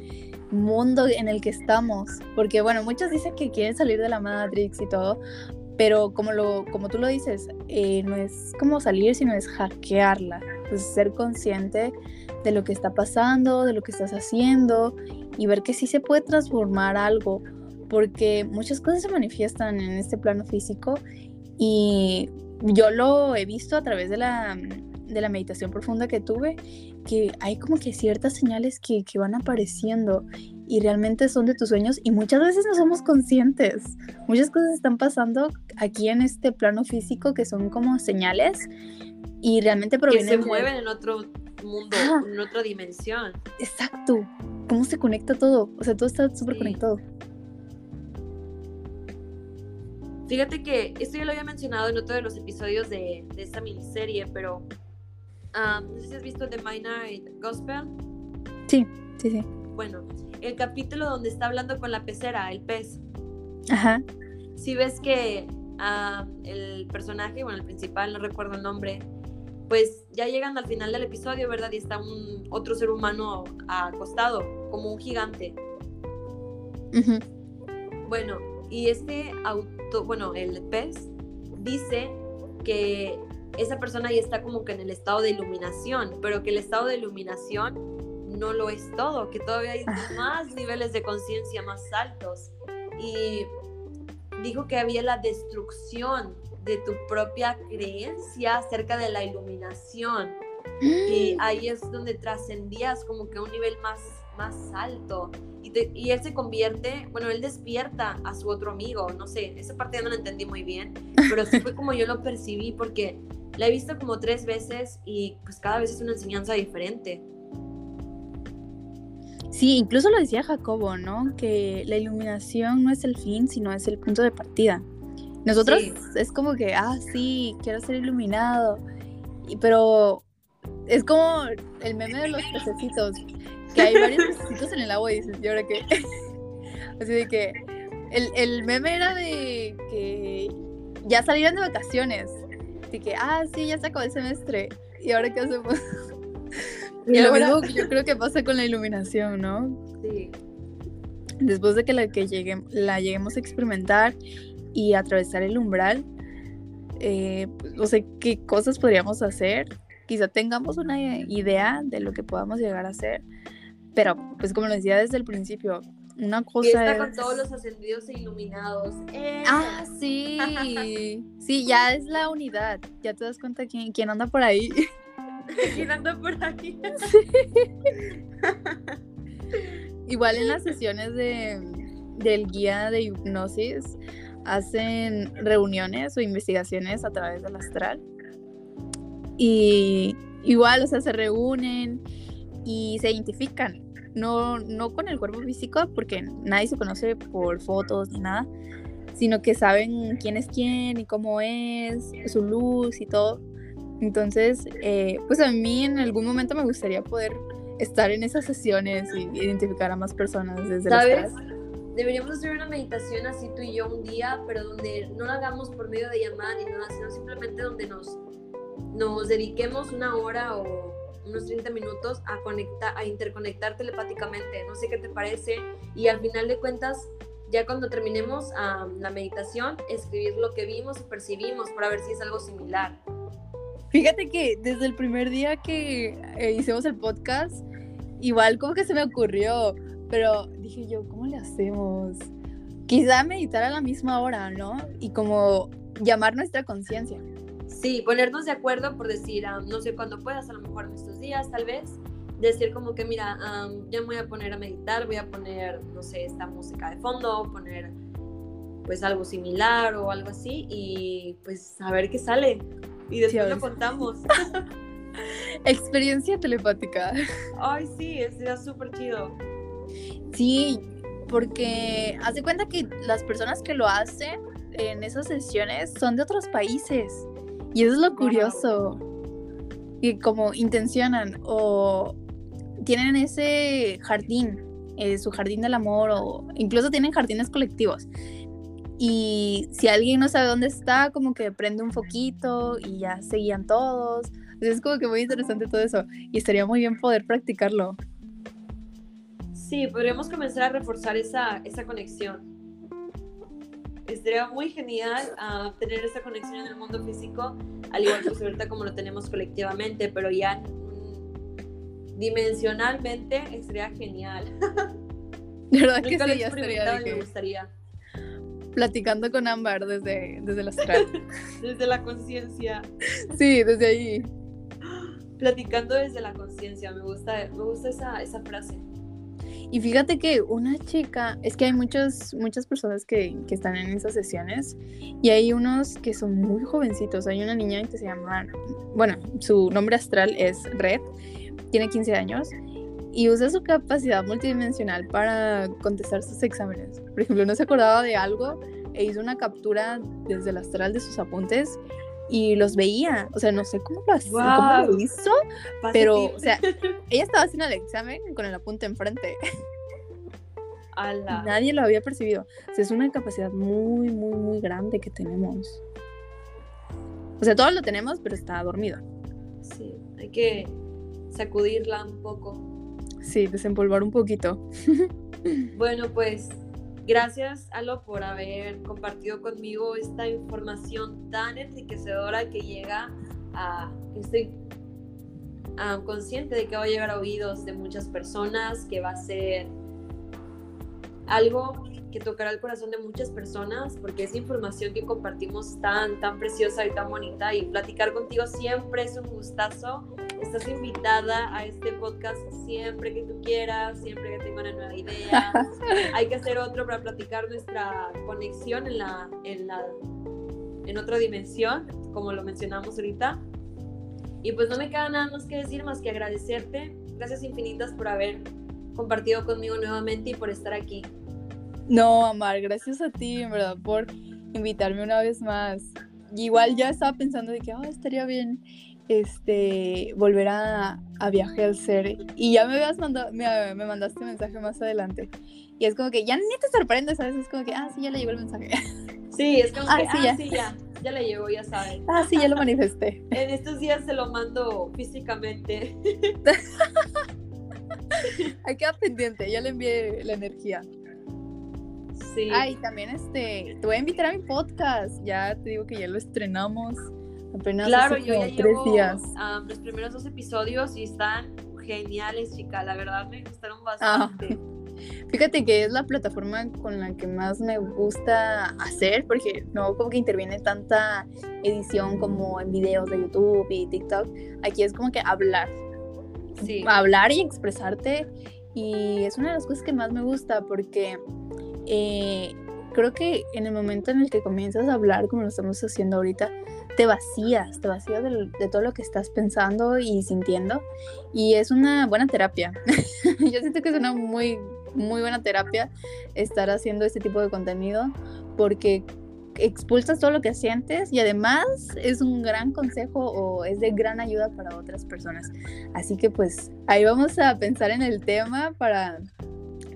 mundo en el que estamos, porque bueno, muchos dicen que quieren salir de la Matrix y todo, pero como, lo, como tú lo dices, eh, no es como salir, sino es hackearla, pues ser consciente de lo que está pasando, de lo que estás haciendo y ver que sí se puede transformar algo, porque muchas cosas se manifiestan en este plano físico y yo lo he visto a través de la, de la meditación profunda que tuve, que hay como que ciertas señales que, que, van apareciendo y realmente son de tus sueños y muchas veces no somos conscientes. Muchas cosas están pasando aquí en este plano físico que son como señales y realmente provienen... Que se mueven en otro mundo, en otra dimensión. Exacto. ¿Cómo se conecta todo? O sea, todo está súper conectado. Fíjate que esto ya lo había mencionado en otro de los episodios de, de esta miniserie, pero no sé si has visto The Midnight Gospel. Sí, sí, sí. Bueno, el capítulo donde está hablando con la pecera, el pez. Ajá. Si ves que el personaje, bueno, el principal, no recuerdo el nombre, pues ya llegan al final del episodio, ¿verdad? Y está un otro ser humano acostado, como un gigante. Bueno, y este auto, bueno, el pez dice que esa persona ya está como que en el estado de iluminación, pero que el estado de iluminación no lo es todo, que todavía hay más niveles de conciencia más altos. Y dijo que había la destrucción de tu propia creencia acerca de la iluminación. Y ahí es donde trascendías como que a un nivel más, más alto. Y, él se convierte, bueno, él despierta a su otro amigo, no sé, esa parte ya no la entendí muy bien, pero sí fue como yo lo percibí porque la he visto como tres veces y pues cada vez es una enseñanza diferente. Sí, incluso lo decía Jacobo, ¿no? Que la iluminación no es el fin, sino es el punto de partida. Nosotros es como que, ah, sí, quiero ser iluminado, y, pero es como el meme de los pececitos, que hay varios pececitos en el agua y dices, ¿y ahora qué? Así de que el, el meme era de que ya salieron de vacaciones, de que, ah, sí, ya se acabó el semestre, ¿y ahora qué hacemos? y lo mismo yo creo que pasa con la iluminación, ¿no? Sí. Después de que la, que llegue, la lleguemos a experimentar y atravesar el umbral, eh, pues, no sé qué cosas podríamos hacer. Quizá tengamos una idea de lo que podamos llegar a hacer, pero pues como lo decía desde el principio, una cosa está con todos los ascendidos e iluminados. ¡Eh! Ah, sí. sí, ya es la unidad. Ya te das cuenta quién, quién anda por ahí. ¿Quién anda por ahí? Igual en las sesiones de, del guía de hipnosis hacen reuniones o investigaciones a través del astral. Y igual, o sea, se reúnen y se identifican no, no con el cuerpo físico, porque nadie se conoce por fotos ni nada, sino que saben quién es quién y cómo es, su luz y todo. Entonces, eh, pues a mí en algún momento me gustaría poder estar en esas sesiones y identificar a más personas desde ¿Sabes? Deberíamos hacer una meditación así tú y yo un día, pero donde no la hagamos por medio de llamada ni nada, sino simplemente donde nos, nos dediquemos una hora o unos 30 minutos a, conectar, a interconectar telepáticamente. No sé qué te parece. Y al final de cuentas, ya cuando terminemos la meditación, escribir lo que vimos y percibimos para ver si es algo similar. Fíjate que desde el primer día que eh, hicimos el podcast, igual como que se me ocurrió, pero dije yo, ¿cómo le hacemos? Quizá meditar a la misma hora, ¿no? Y como llamar nuestra conciencia. Sí, ponernos de acuerdo por decir, no sé cuándo puedas, a lo mejor en estos días, tal vez. Decir como que, mira, ya me voy a poner a meditar, voy a poner, no sé, esta música de fondo, poner pues algo similar o algo así y pues a ver qué sale. Y después lo contamos. Experiencia telepática. Ay, sí, sería súper chido. Sí, porque hace cuenta que las personas que lo hacen en esas sesiones son de otros países. Y eso es lo curioso. Y como intencionan o tienen ese jardín, eh, su jardín del amor, o incluso tienen jardines colectivos. Y si alguien no sabe dónde está, como que prende un foquito y ya seguían todos. es como que muy interesante todo eso. Y estaría muy bien poder practicarlo. Sí, podríamos comenzar a reforzar esa, esa conexión. Estaría muy genial uh, tener esa conexión en el mundo físico, al igual que ahorita como lo tenemos colectivamente, pero ya dimensionalmente estaría genial. De verdad que sí, ya estaría me gustaría. Platicando con Ámbar desde, desde la astral. desde la conciencia. Sí, desde ahí. Platicando desde la conciencia, me gusta, me gusta esa, esa frase. Y fíjate que una chica, es que hay muchas, muchas personas que, que, están en esas sesiones y hay unos que son muy jovencitos. Hay una niña que se llama, bueno, su nombre astral es Red, tiene 15 años y usa su capacidad multidimensional para contestar sus exámenes. Por ejemplo, no se acordaba de algo e hizo una captura desde el astral de sus apuntes y los veía. O sea, no sé cómo lo, hizo, pero, o sea, ella estaba haciendo el examen con el apunte enfrente. Nadie lo había percibido. O sea, es una capacidad muy, muy, muy grande que tenemos. O sea, todos lo tenemos, pero está dormido. Sí, hay que sacudirla un poco. Sí, desempolvar un poquito. bueno, pues Gracias, Alo, por haber compartido conmigo esta información tan enriquecedora que llega a... Estoy consciente de que va a llegar a oídos de muchas personas, que va a ser algo que tocará el corazón de muchas personas, porque es información que compartimos tan, tan preciosa y tan bonita, y platicar contigo siempre es un gustazo estás invitada a este podcast siempre que tú quieras, siempre que tenga una nueva idea. Hay que hacer otro para platicar nuestra conexión en la, en la en otra dimensión, como lo mencionamos ahorita. Y pues no me queda nada más que decir más que agradecerte. Gracias infinitas por haber compartido conmigo nuevamente y por estar aquí. No, Amar, gracias a ti, en verdad, por invitarme una vez más. Igual ya estaba pensando de que oh, estaría bien este, volver a, a viaje al ser. Y ya me habías mandado, me, me, mandaste mensaje más adelante. Y es como que ya ni te sorprendes, ¿sabes? Es como que, ah, sí, ya le llegó el mensaje. Sí, es como ah, que, sí, ah, ya. sí, ya. Ya le llegó, ya sabes. Ah, sí, ya lo manifesté. en estos días se lo mando físicamente. Hay queda pendiente, ya le envié la energía. Sí. Ay, también este, te voy a invitar a mi podcast. Ya te digo que ya lo estrenamos. Apenas claro, yo ya tres días. los primeros dos episodios y están geniales, chica. La verdad me gustaron ah. bastante. Fíjate que es la plataforma con la que más me gusta hacer, porque no como que interviene tanta edición como en videos de YouTube y TikTok. Aquí es como que hablar. Sí. Hablar y expresarte. Y es una de las cosas que más me gusta porque eh, creo que en el momento en el que comienzas a hablar, como lo estamos haciendo ahorita, te vacías, te vacías de, todo lo que estás pensando y sintiendo. Y es una buena terapia. Yo siento que es una muy, muy buena terapia estar haciendo este tipo de contenido porque expulsas todo lo que sientes y además es un gran consejo o es de gran ayuda para otras personas. Así que pues ahí vamos a pensar en el tema para,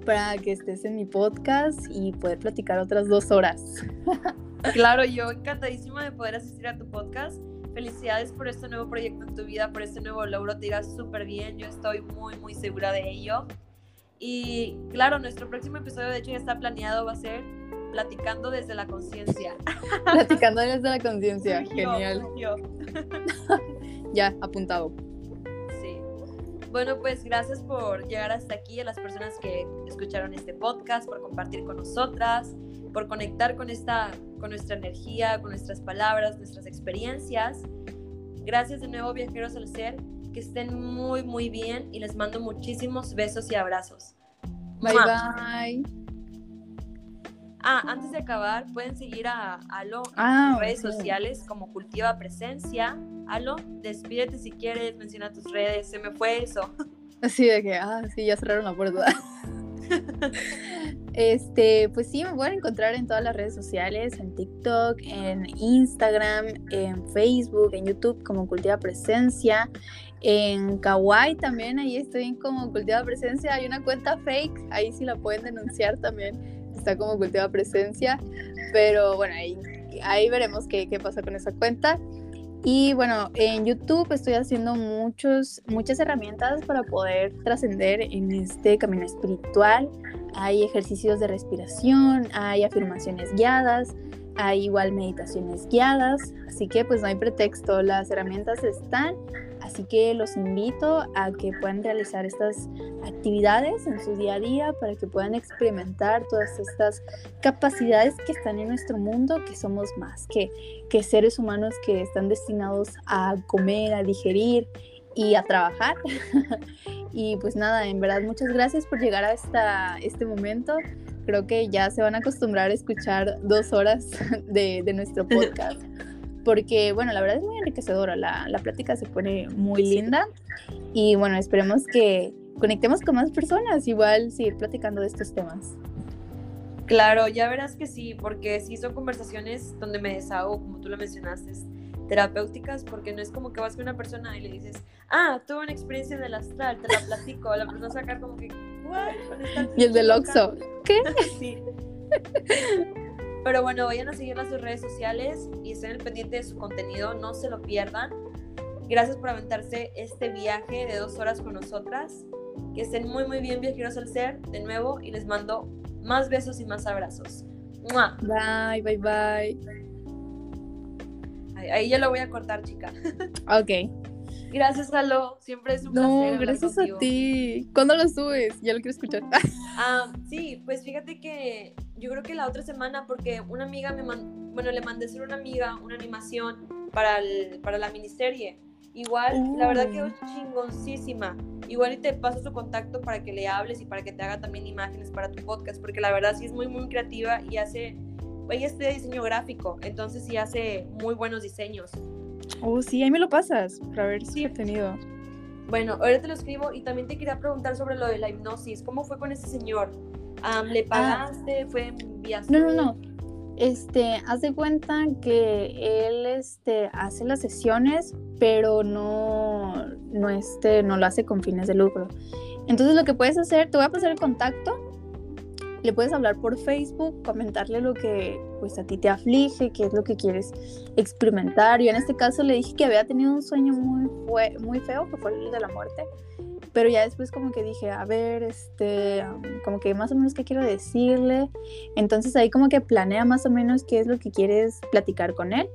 para que estés en mi podcast y poder platicar otras dos horas. Claro, yo encantadísima de poder asistir a tu podcast. Felicidades por este nuevo proyecto en tu vida, por este nuevo logro. Te irás súper bien. Yo estoy muy, muy segura de ello. Y claro, nuestro próximo episodio, de hecho, ya está planeado. Va a ser platicando desde la conciencia. Platicando desde la conciencia. Genial. ya, apuntado. Sí. Bueno, pues gracias por llegar hasta aquí, a las personas que escucharon este podcast, por compartir con nosotras, por conectar con esta con nuestra energía, con nuestras palabras, nuestras experiencias. Gracias de nuevo, viajeros al ser. Que estén muy, muy bien y les mando muchísimos besos y abrazos. Bye, bye. Ah, antes de acabar, pueden seguir a Alo en Ah, redes ok. sociales como Cultiva Presencia. Alo, despídete si quieres, menciona tus redes, se me fue eso. Así de que, ah, sí, ya cerraron la puerta. Este, pues sí, me pueden encontrar en todas las redes sociales, en TikTok, en Instagram, en Facebook, en YouTube como Cultiva Presencia, en Kawaii también, ahí estoy como Cultiva Presencia, hay una cuenta fake, ahí sí la pueden denunciar también, está como Cultiva Presencia, pero bueno, ahí, ahí veremos qué, qué pasa con esa cuenta. Y bueno, en YouTube estoy haciendo muchos, muchas herramientas para poder trascender en este camino espiritual. Hay ejercicios de respiración, hay afirmaciones guiadas, hay igual meditaciones guiadas. Así que pues no hay pretexto, las herramientas están. Así que los invito a que puedan realizar estas actividades en su día a día para que puedan experimentar todas estas capacidades que están en nuestro mundo, que somos más que, que seres humanos que están destinados a comer, a digerir y a trabajar. y pues nada, en verdad muchas gracias por llegar a esta, este momento. Creo que ya se van a acostumbrar a escuchar dos horas de, de nuestro podcast. Porque, bueno, la verdad es muy enriquecedora, la, la plática se pone muy linda y bueno, esperemos que conectemos con más personas, igual seguir platicando de estos temas. Claro, ya verás que sí, porque sí son conversaciones donde me desahogo, como tú lo mencionaste, terapéuticas, porque no es como que vas con una persona y le dices, ah, tuve una experiencia en el astral, te la platico, la persona sacar como que, "What? Con esta Y el del loca". Oxxo, ¿qué? Sí. Pero bueno, vayan a seguirla en sus redes sociales y estén al pendiente de su contenido, no se lo pierdan. Gracias por aventarse este viaje de dos horas con nosotras. Que estén muy, muy bien, viajeros al ser, de nuevo, y les mando más besos y más abrazos. ¡Mua! Bye, bye, bye. Ahí, ahí ya lo voy a cortar, chica. Ok. Gracias, Alo. Siempre es un placer. No, gracias contigo. a ti. ¿Cuándo lo subes? Ya lo quiero escuchar. Ah, sí, pues fíjate que yo creo que la otra semana, porque una amiga me mandó, bueno, le mandé a hacer una amiga una animación para, el, para la miniserie. Igual, la verdad Uh. quedó chingoncísima. Igual y te paso su contacto para que le hables y para que te haga también imágenes para tu podcast, porque la verdad sí es muy, muy creativa y hace, ella estudia diseño gráfico, entonces sí hace muy buenos diseños. Oh, sí, ahí me lo pasas para ver Sí. si he tenido. Bueno, ahora te lo escribo y también te quería preguntar sobre lo de la hipnosis. ¿Cómo fue con ese señor? Am, ¿Le pagaste? ¿Fue vía Ah. No, no, no. Este, haz de cuenta que él este, hace las sesiones, pero no, no, este, no lo hace con fines de lucro. Entonces lo que puedes hacer, te voy a pasar el contacto, le puedes hablar por Facebook, comentarle lo que pues a ti te aflige, qué es lo que quieres experimentar. Yo en este caso le dije que había tenido un sueño muy, fue, muy feo, que fue el de la muerte. Pero ya después como que dije, a ver, este, como que más o menos qué quiero decirle. Entonces ahí como que planea más o menos qué es lo que quieres platicar con él.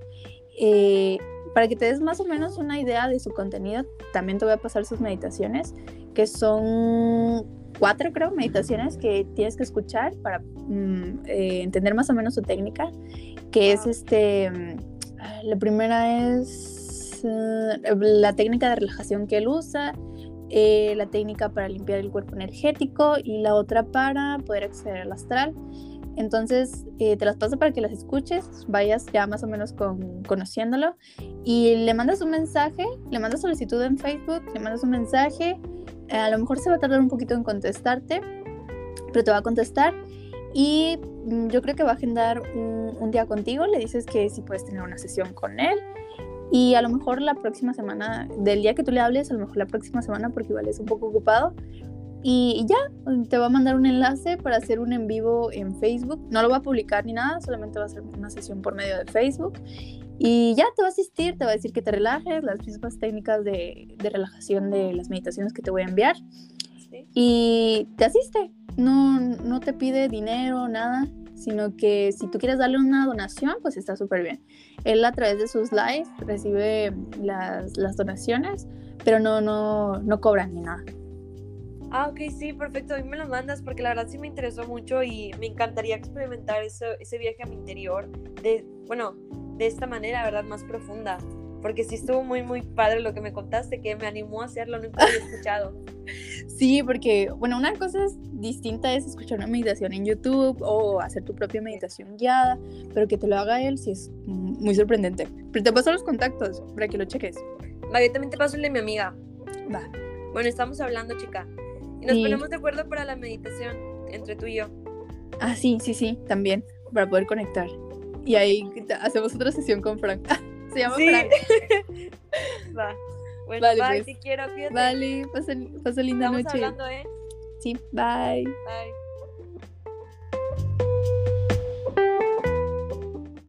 Eh, para que te des más o menos una idea de su contenido, también te voy a pasar sus meditaciones, que son cuatro, creo, meditaciones que tienes que escuchar para mm, eh, entender más o menos su técnica, que es este, mm, la primera es eh, la técnica de relajación que él usa, eh, la técnica para limpiar el cuerpo energético y la otra para poder acceder al astral. Entonces, eh, te las paso para que las escuches, vayas ya más o menos con, conociéndolo y le mandas un mensaje, le mandas solicitud en Facebook, le mandas un mensaje, a lo mejor se va a tardar un poquito en contestarte, pero te va a contestar y mm, yo creo que va a agendar un, día contigo, le dices que si puedes tener una sesión con él y a lo mejor la próxima semana, del día que tú le hables, a lo mejor la próxima semana porque igual es un poco ocupado. Y, y ya, te va a mandar un enlace para hacer un en vivo en Facebook. No lo va a publicar ni nada, solamente va a ser una sesión por medio de Facebook. Y ya te va a asistir, te va a decir que te relajes, las mismas técnicas de, de relajación de las meditaciones que te voy a enviar. Sí. Y te asiste. No, no te pide dinero, nada, sino que si tú quieres darle una donación, pues está súper bien. Él a través de sus lives recibe las, las donaciones, pero no, no, no cobran ni nada. Ah, ok, sí, perfecto. A mí me lo mandas porque la verdad sí me interesó mucho y me encantaría experimentar ese, ese viaje a mi interior, de, bueno, de esta manera, ¿verdad? Más profunda. porque sí estuvo muy, muy padre lo que me contaste, que me animó a hacerlo, nunca lo había escuchado. Sí, porque, bueno, una cosa es distinta es escuchar una meditación en YouTube o hacer tu propia meditación guiada, pero que te lo haga él sí es muy sorprendente. Pero te paso los contactos para que lo cheques. Va, yo también te paso el de mi amiga. Va. Bueno, estamos hablando, chica. Y nos Sí. ponemos de acuerdo para la meditación entre tú y yo. Ah, sí, sí, sí, también, para poder conectar. Y ahí hacemos otra sesión con Frank. Se llama Sí. Frank. Va. Bueno, Vale, bye, pues. te quiero, cuídate. Vale, pasa, pasa linda Estamos noche. hablando, ¿eh? Sí, bye. Bye.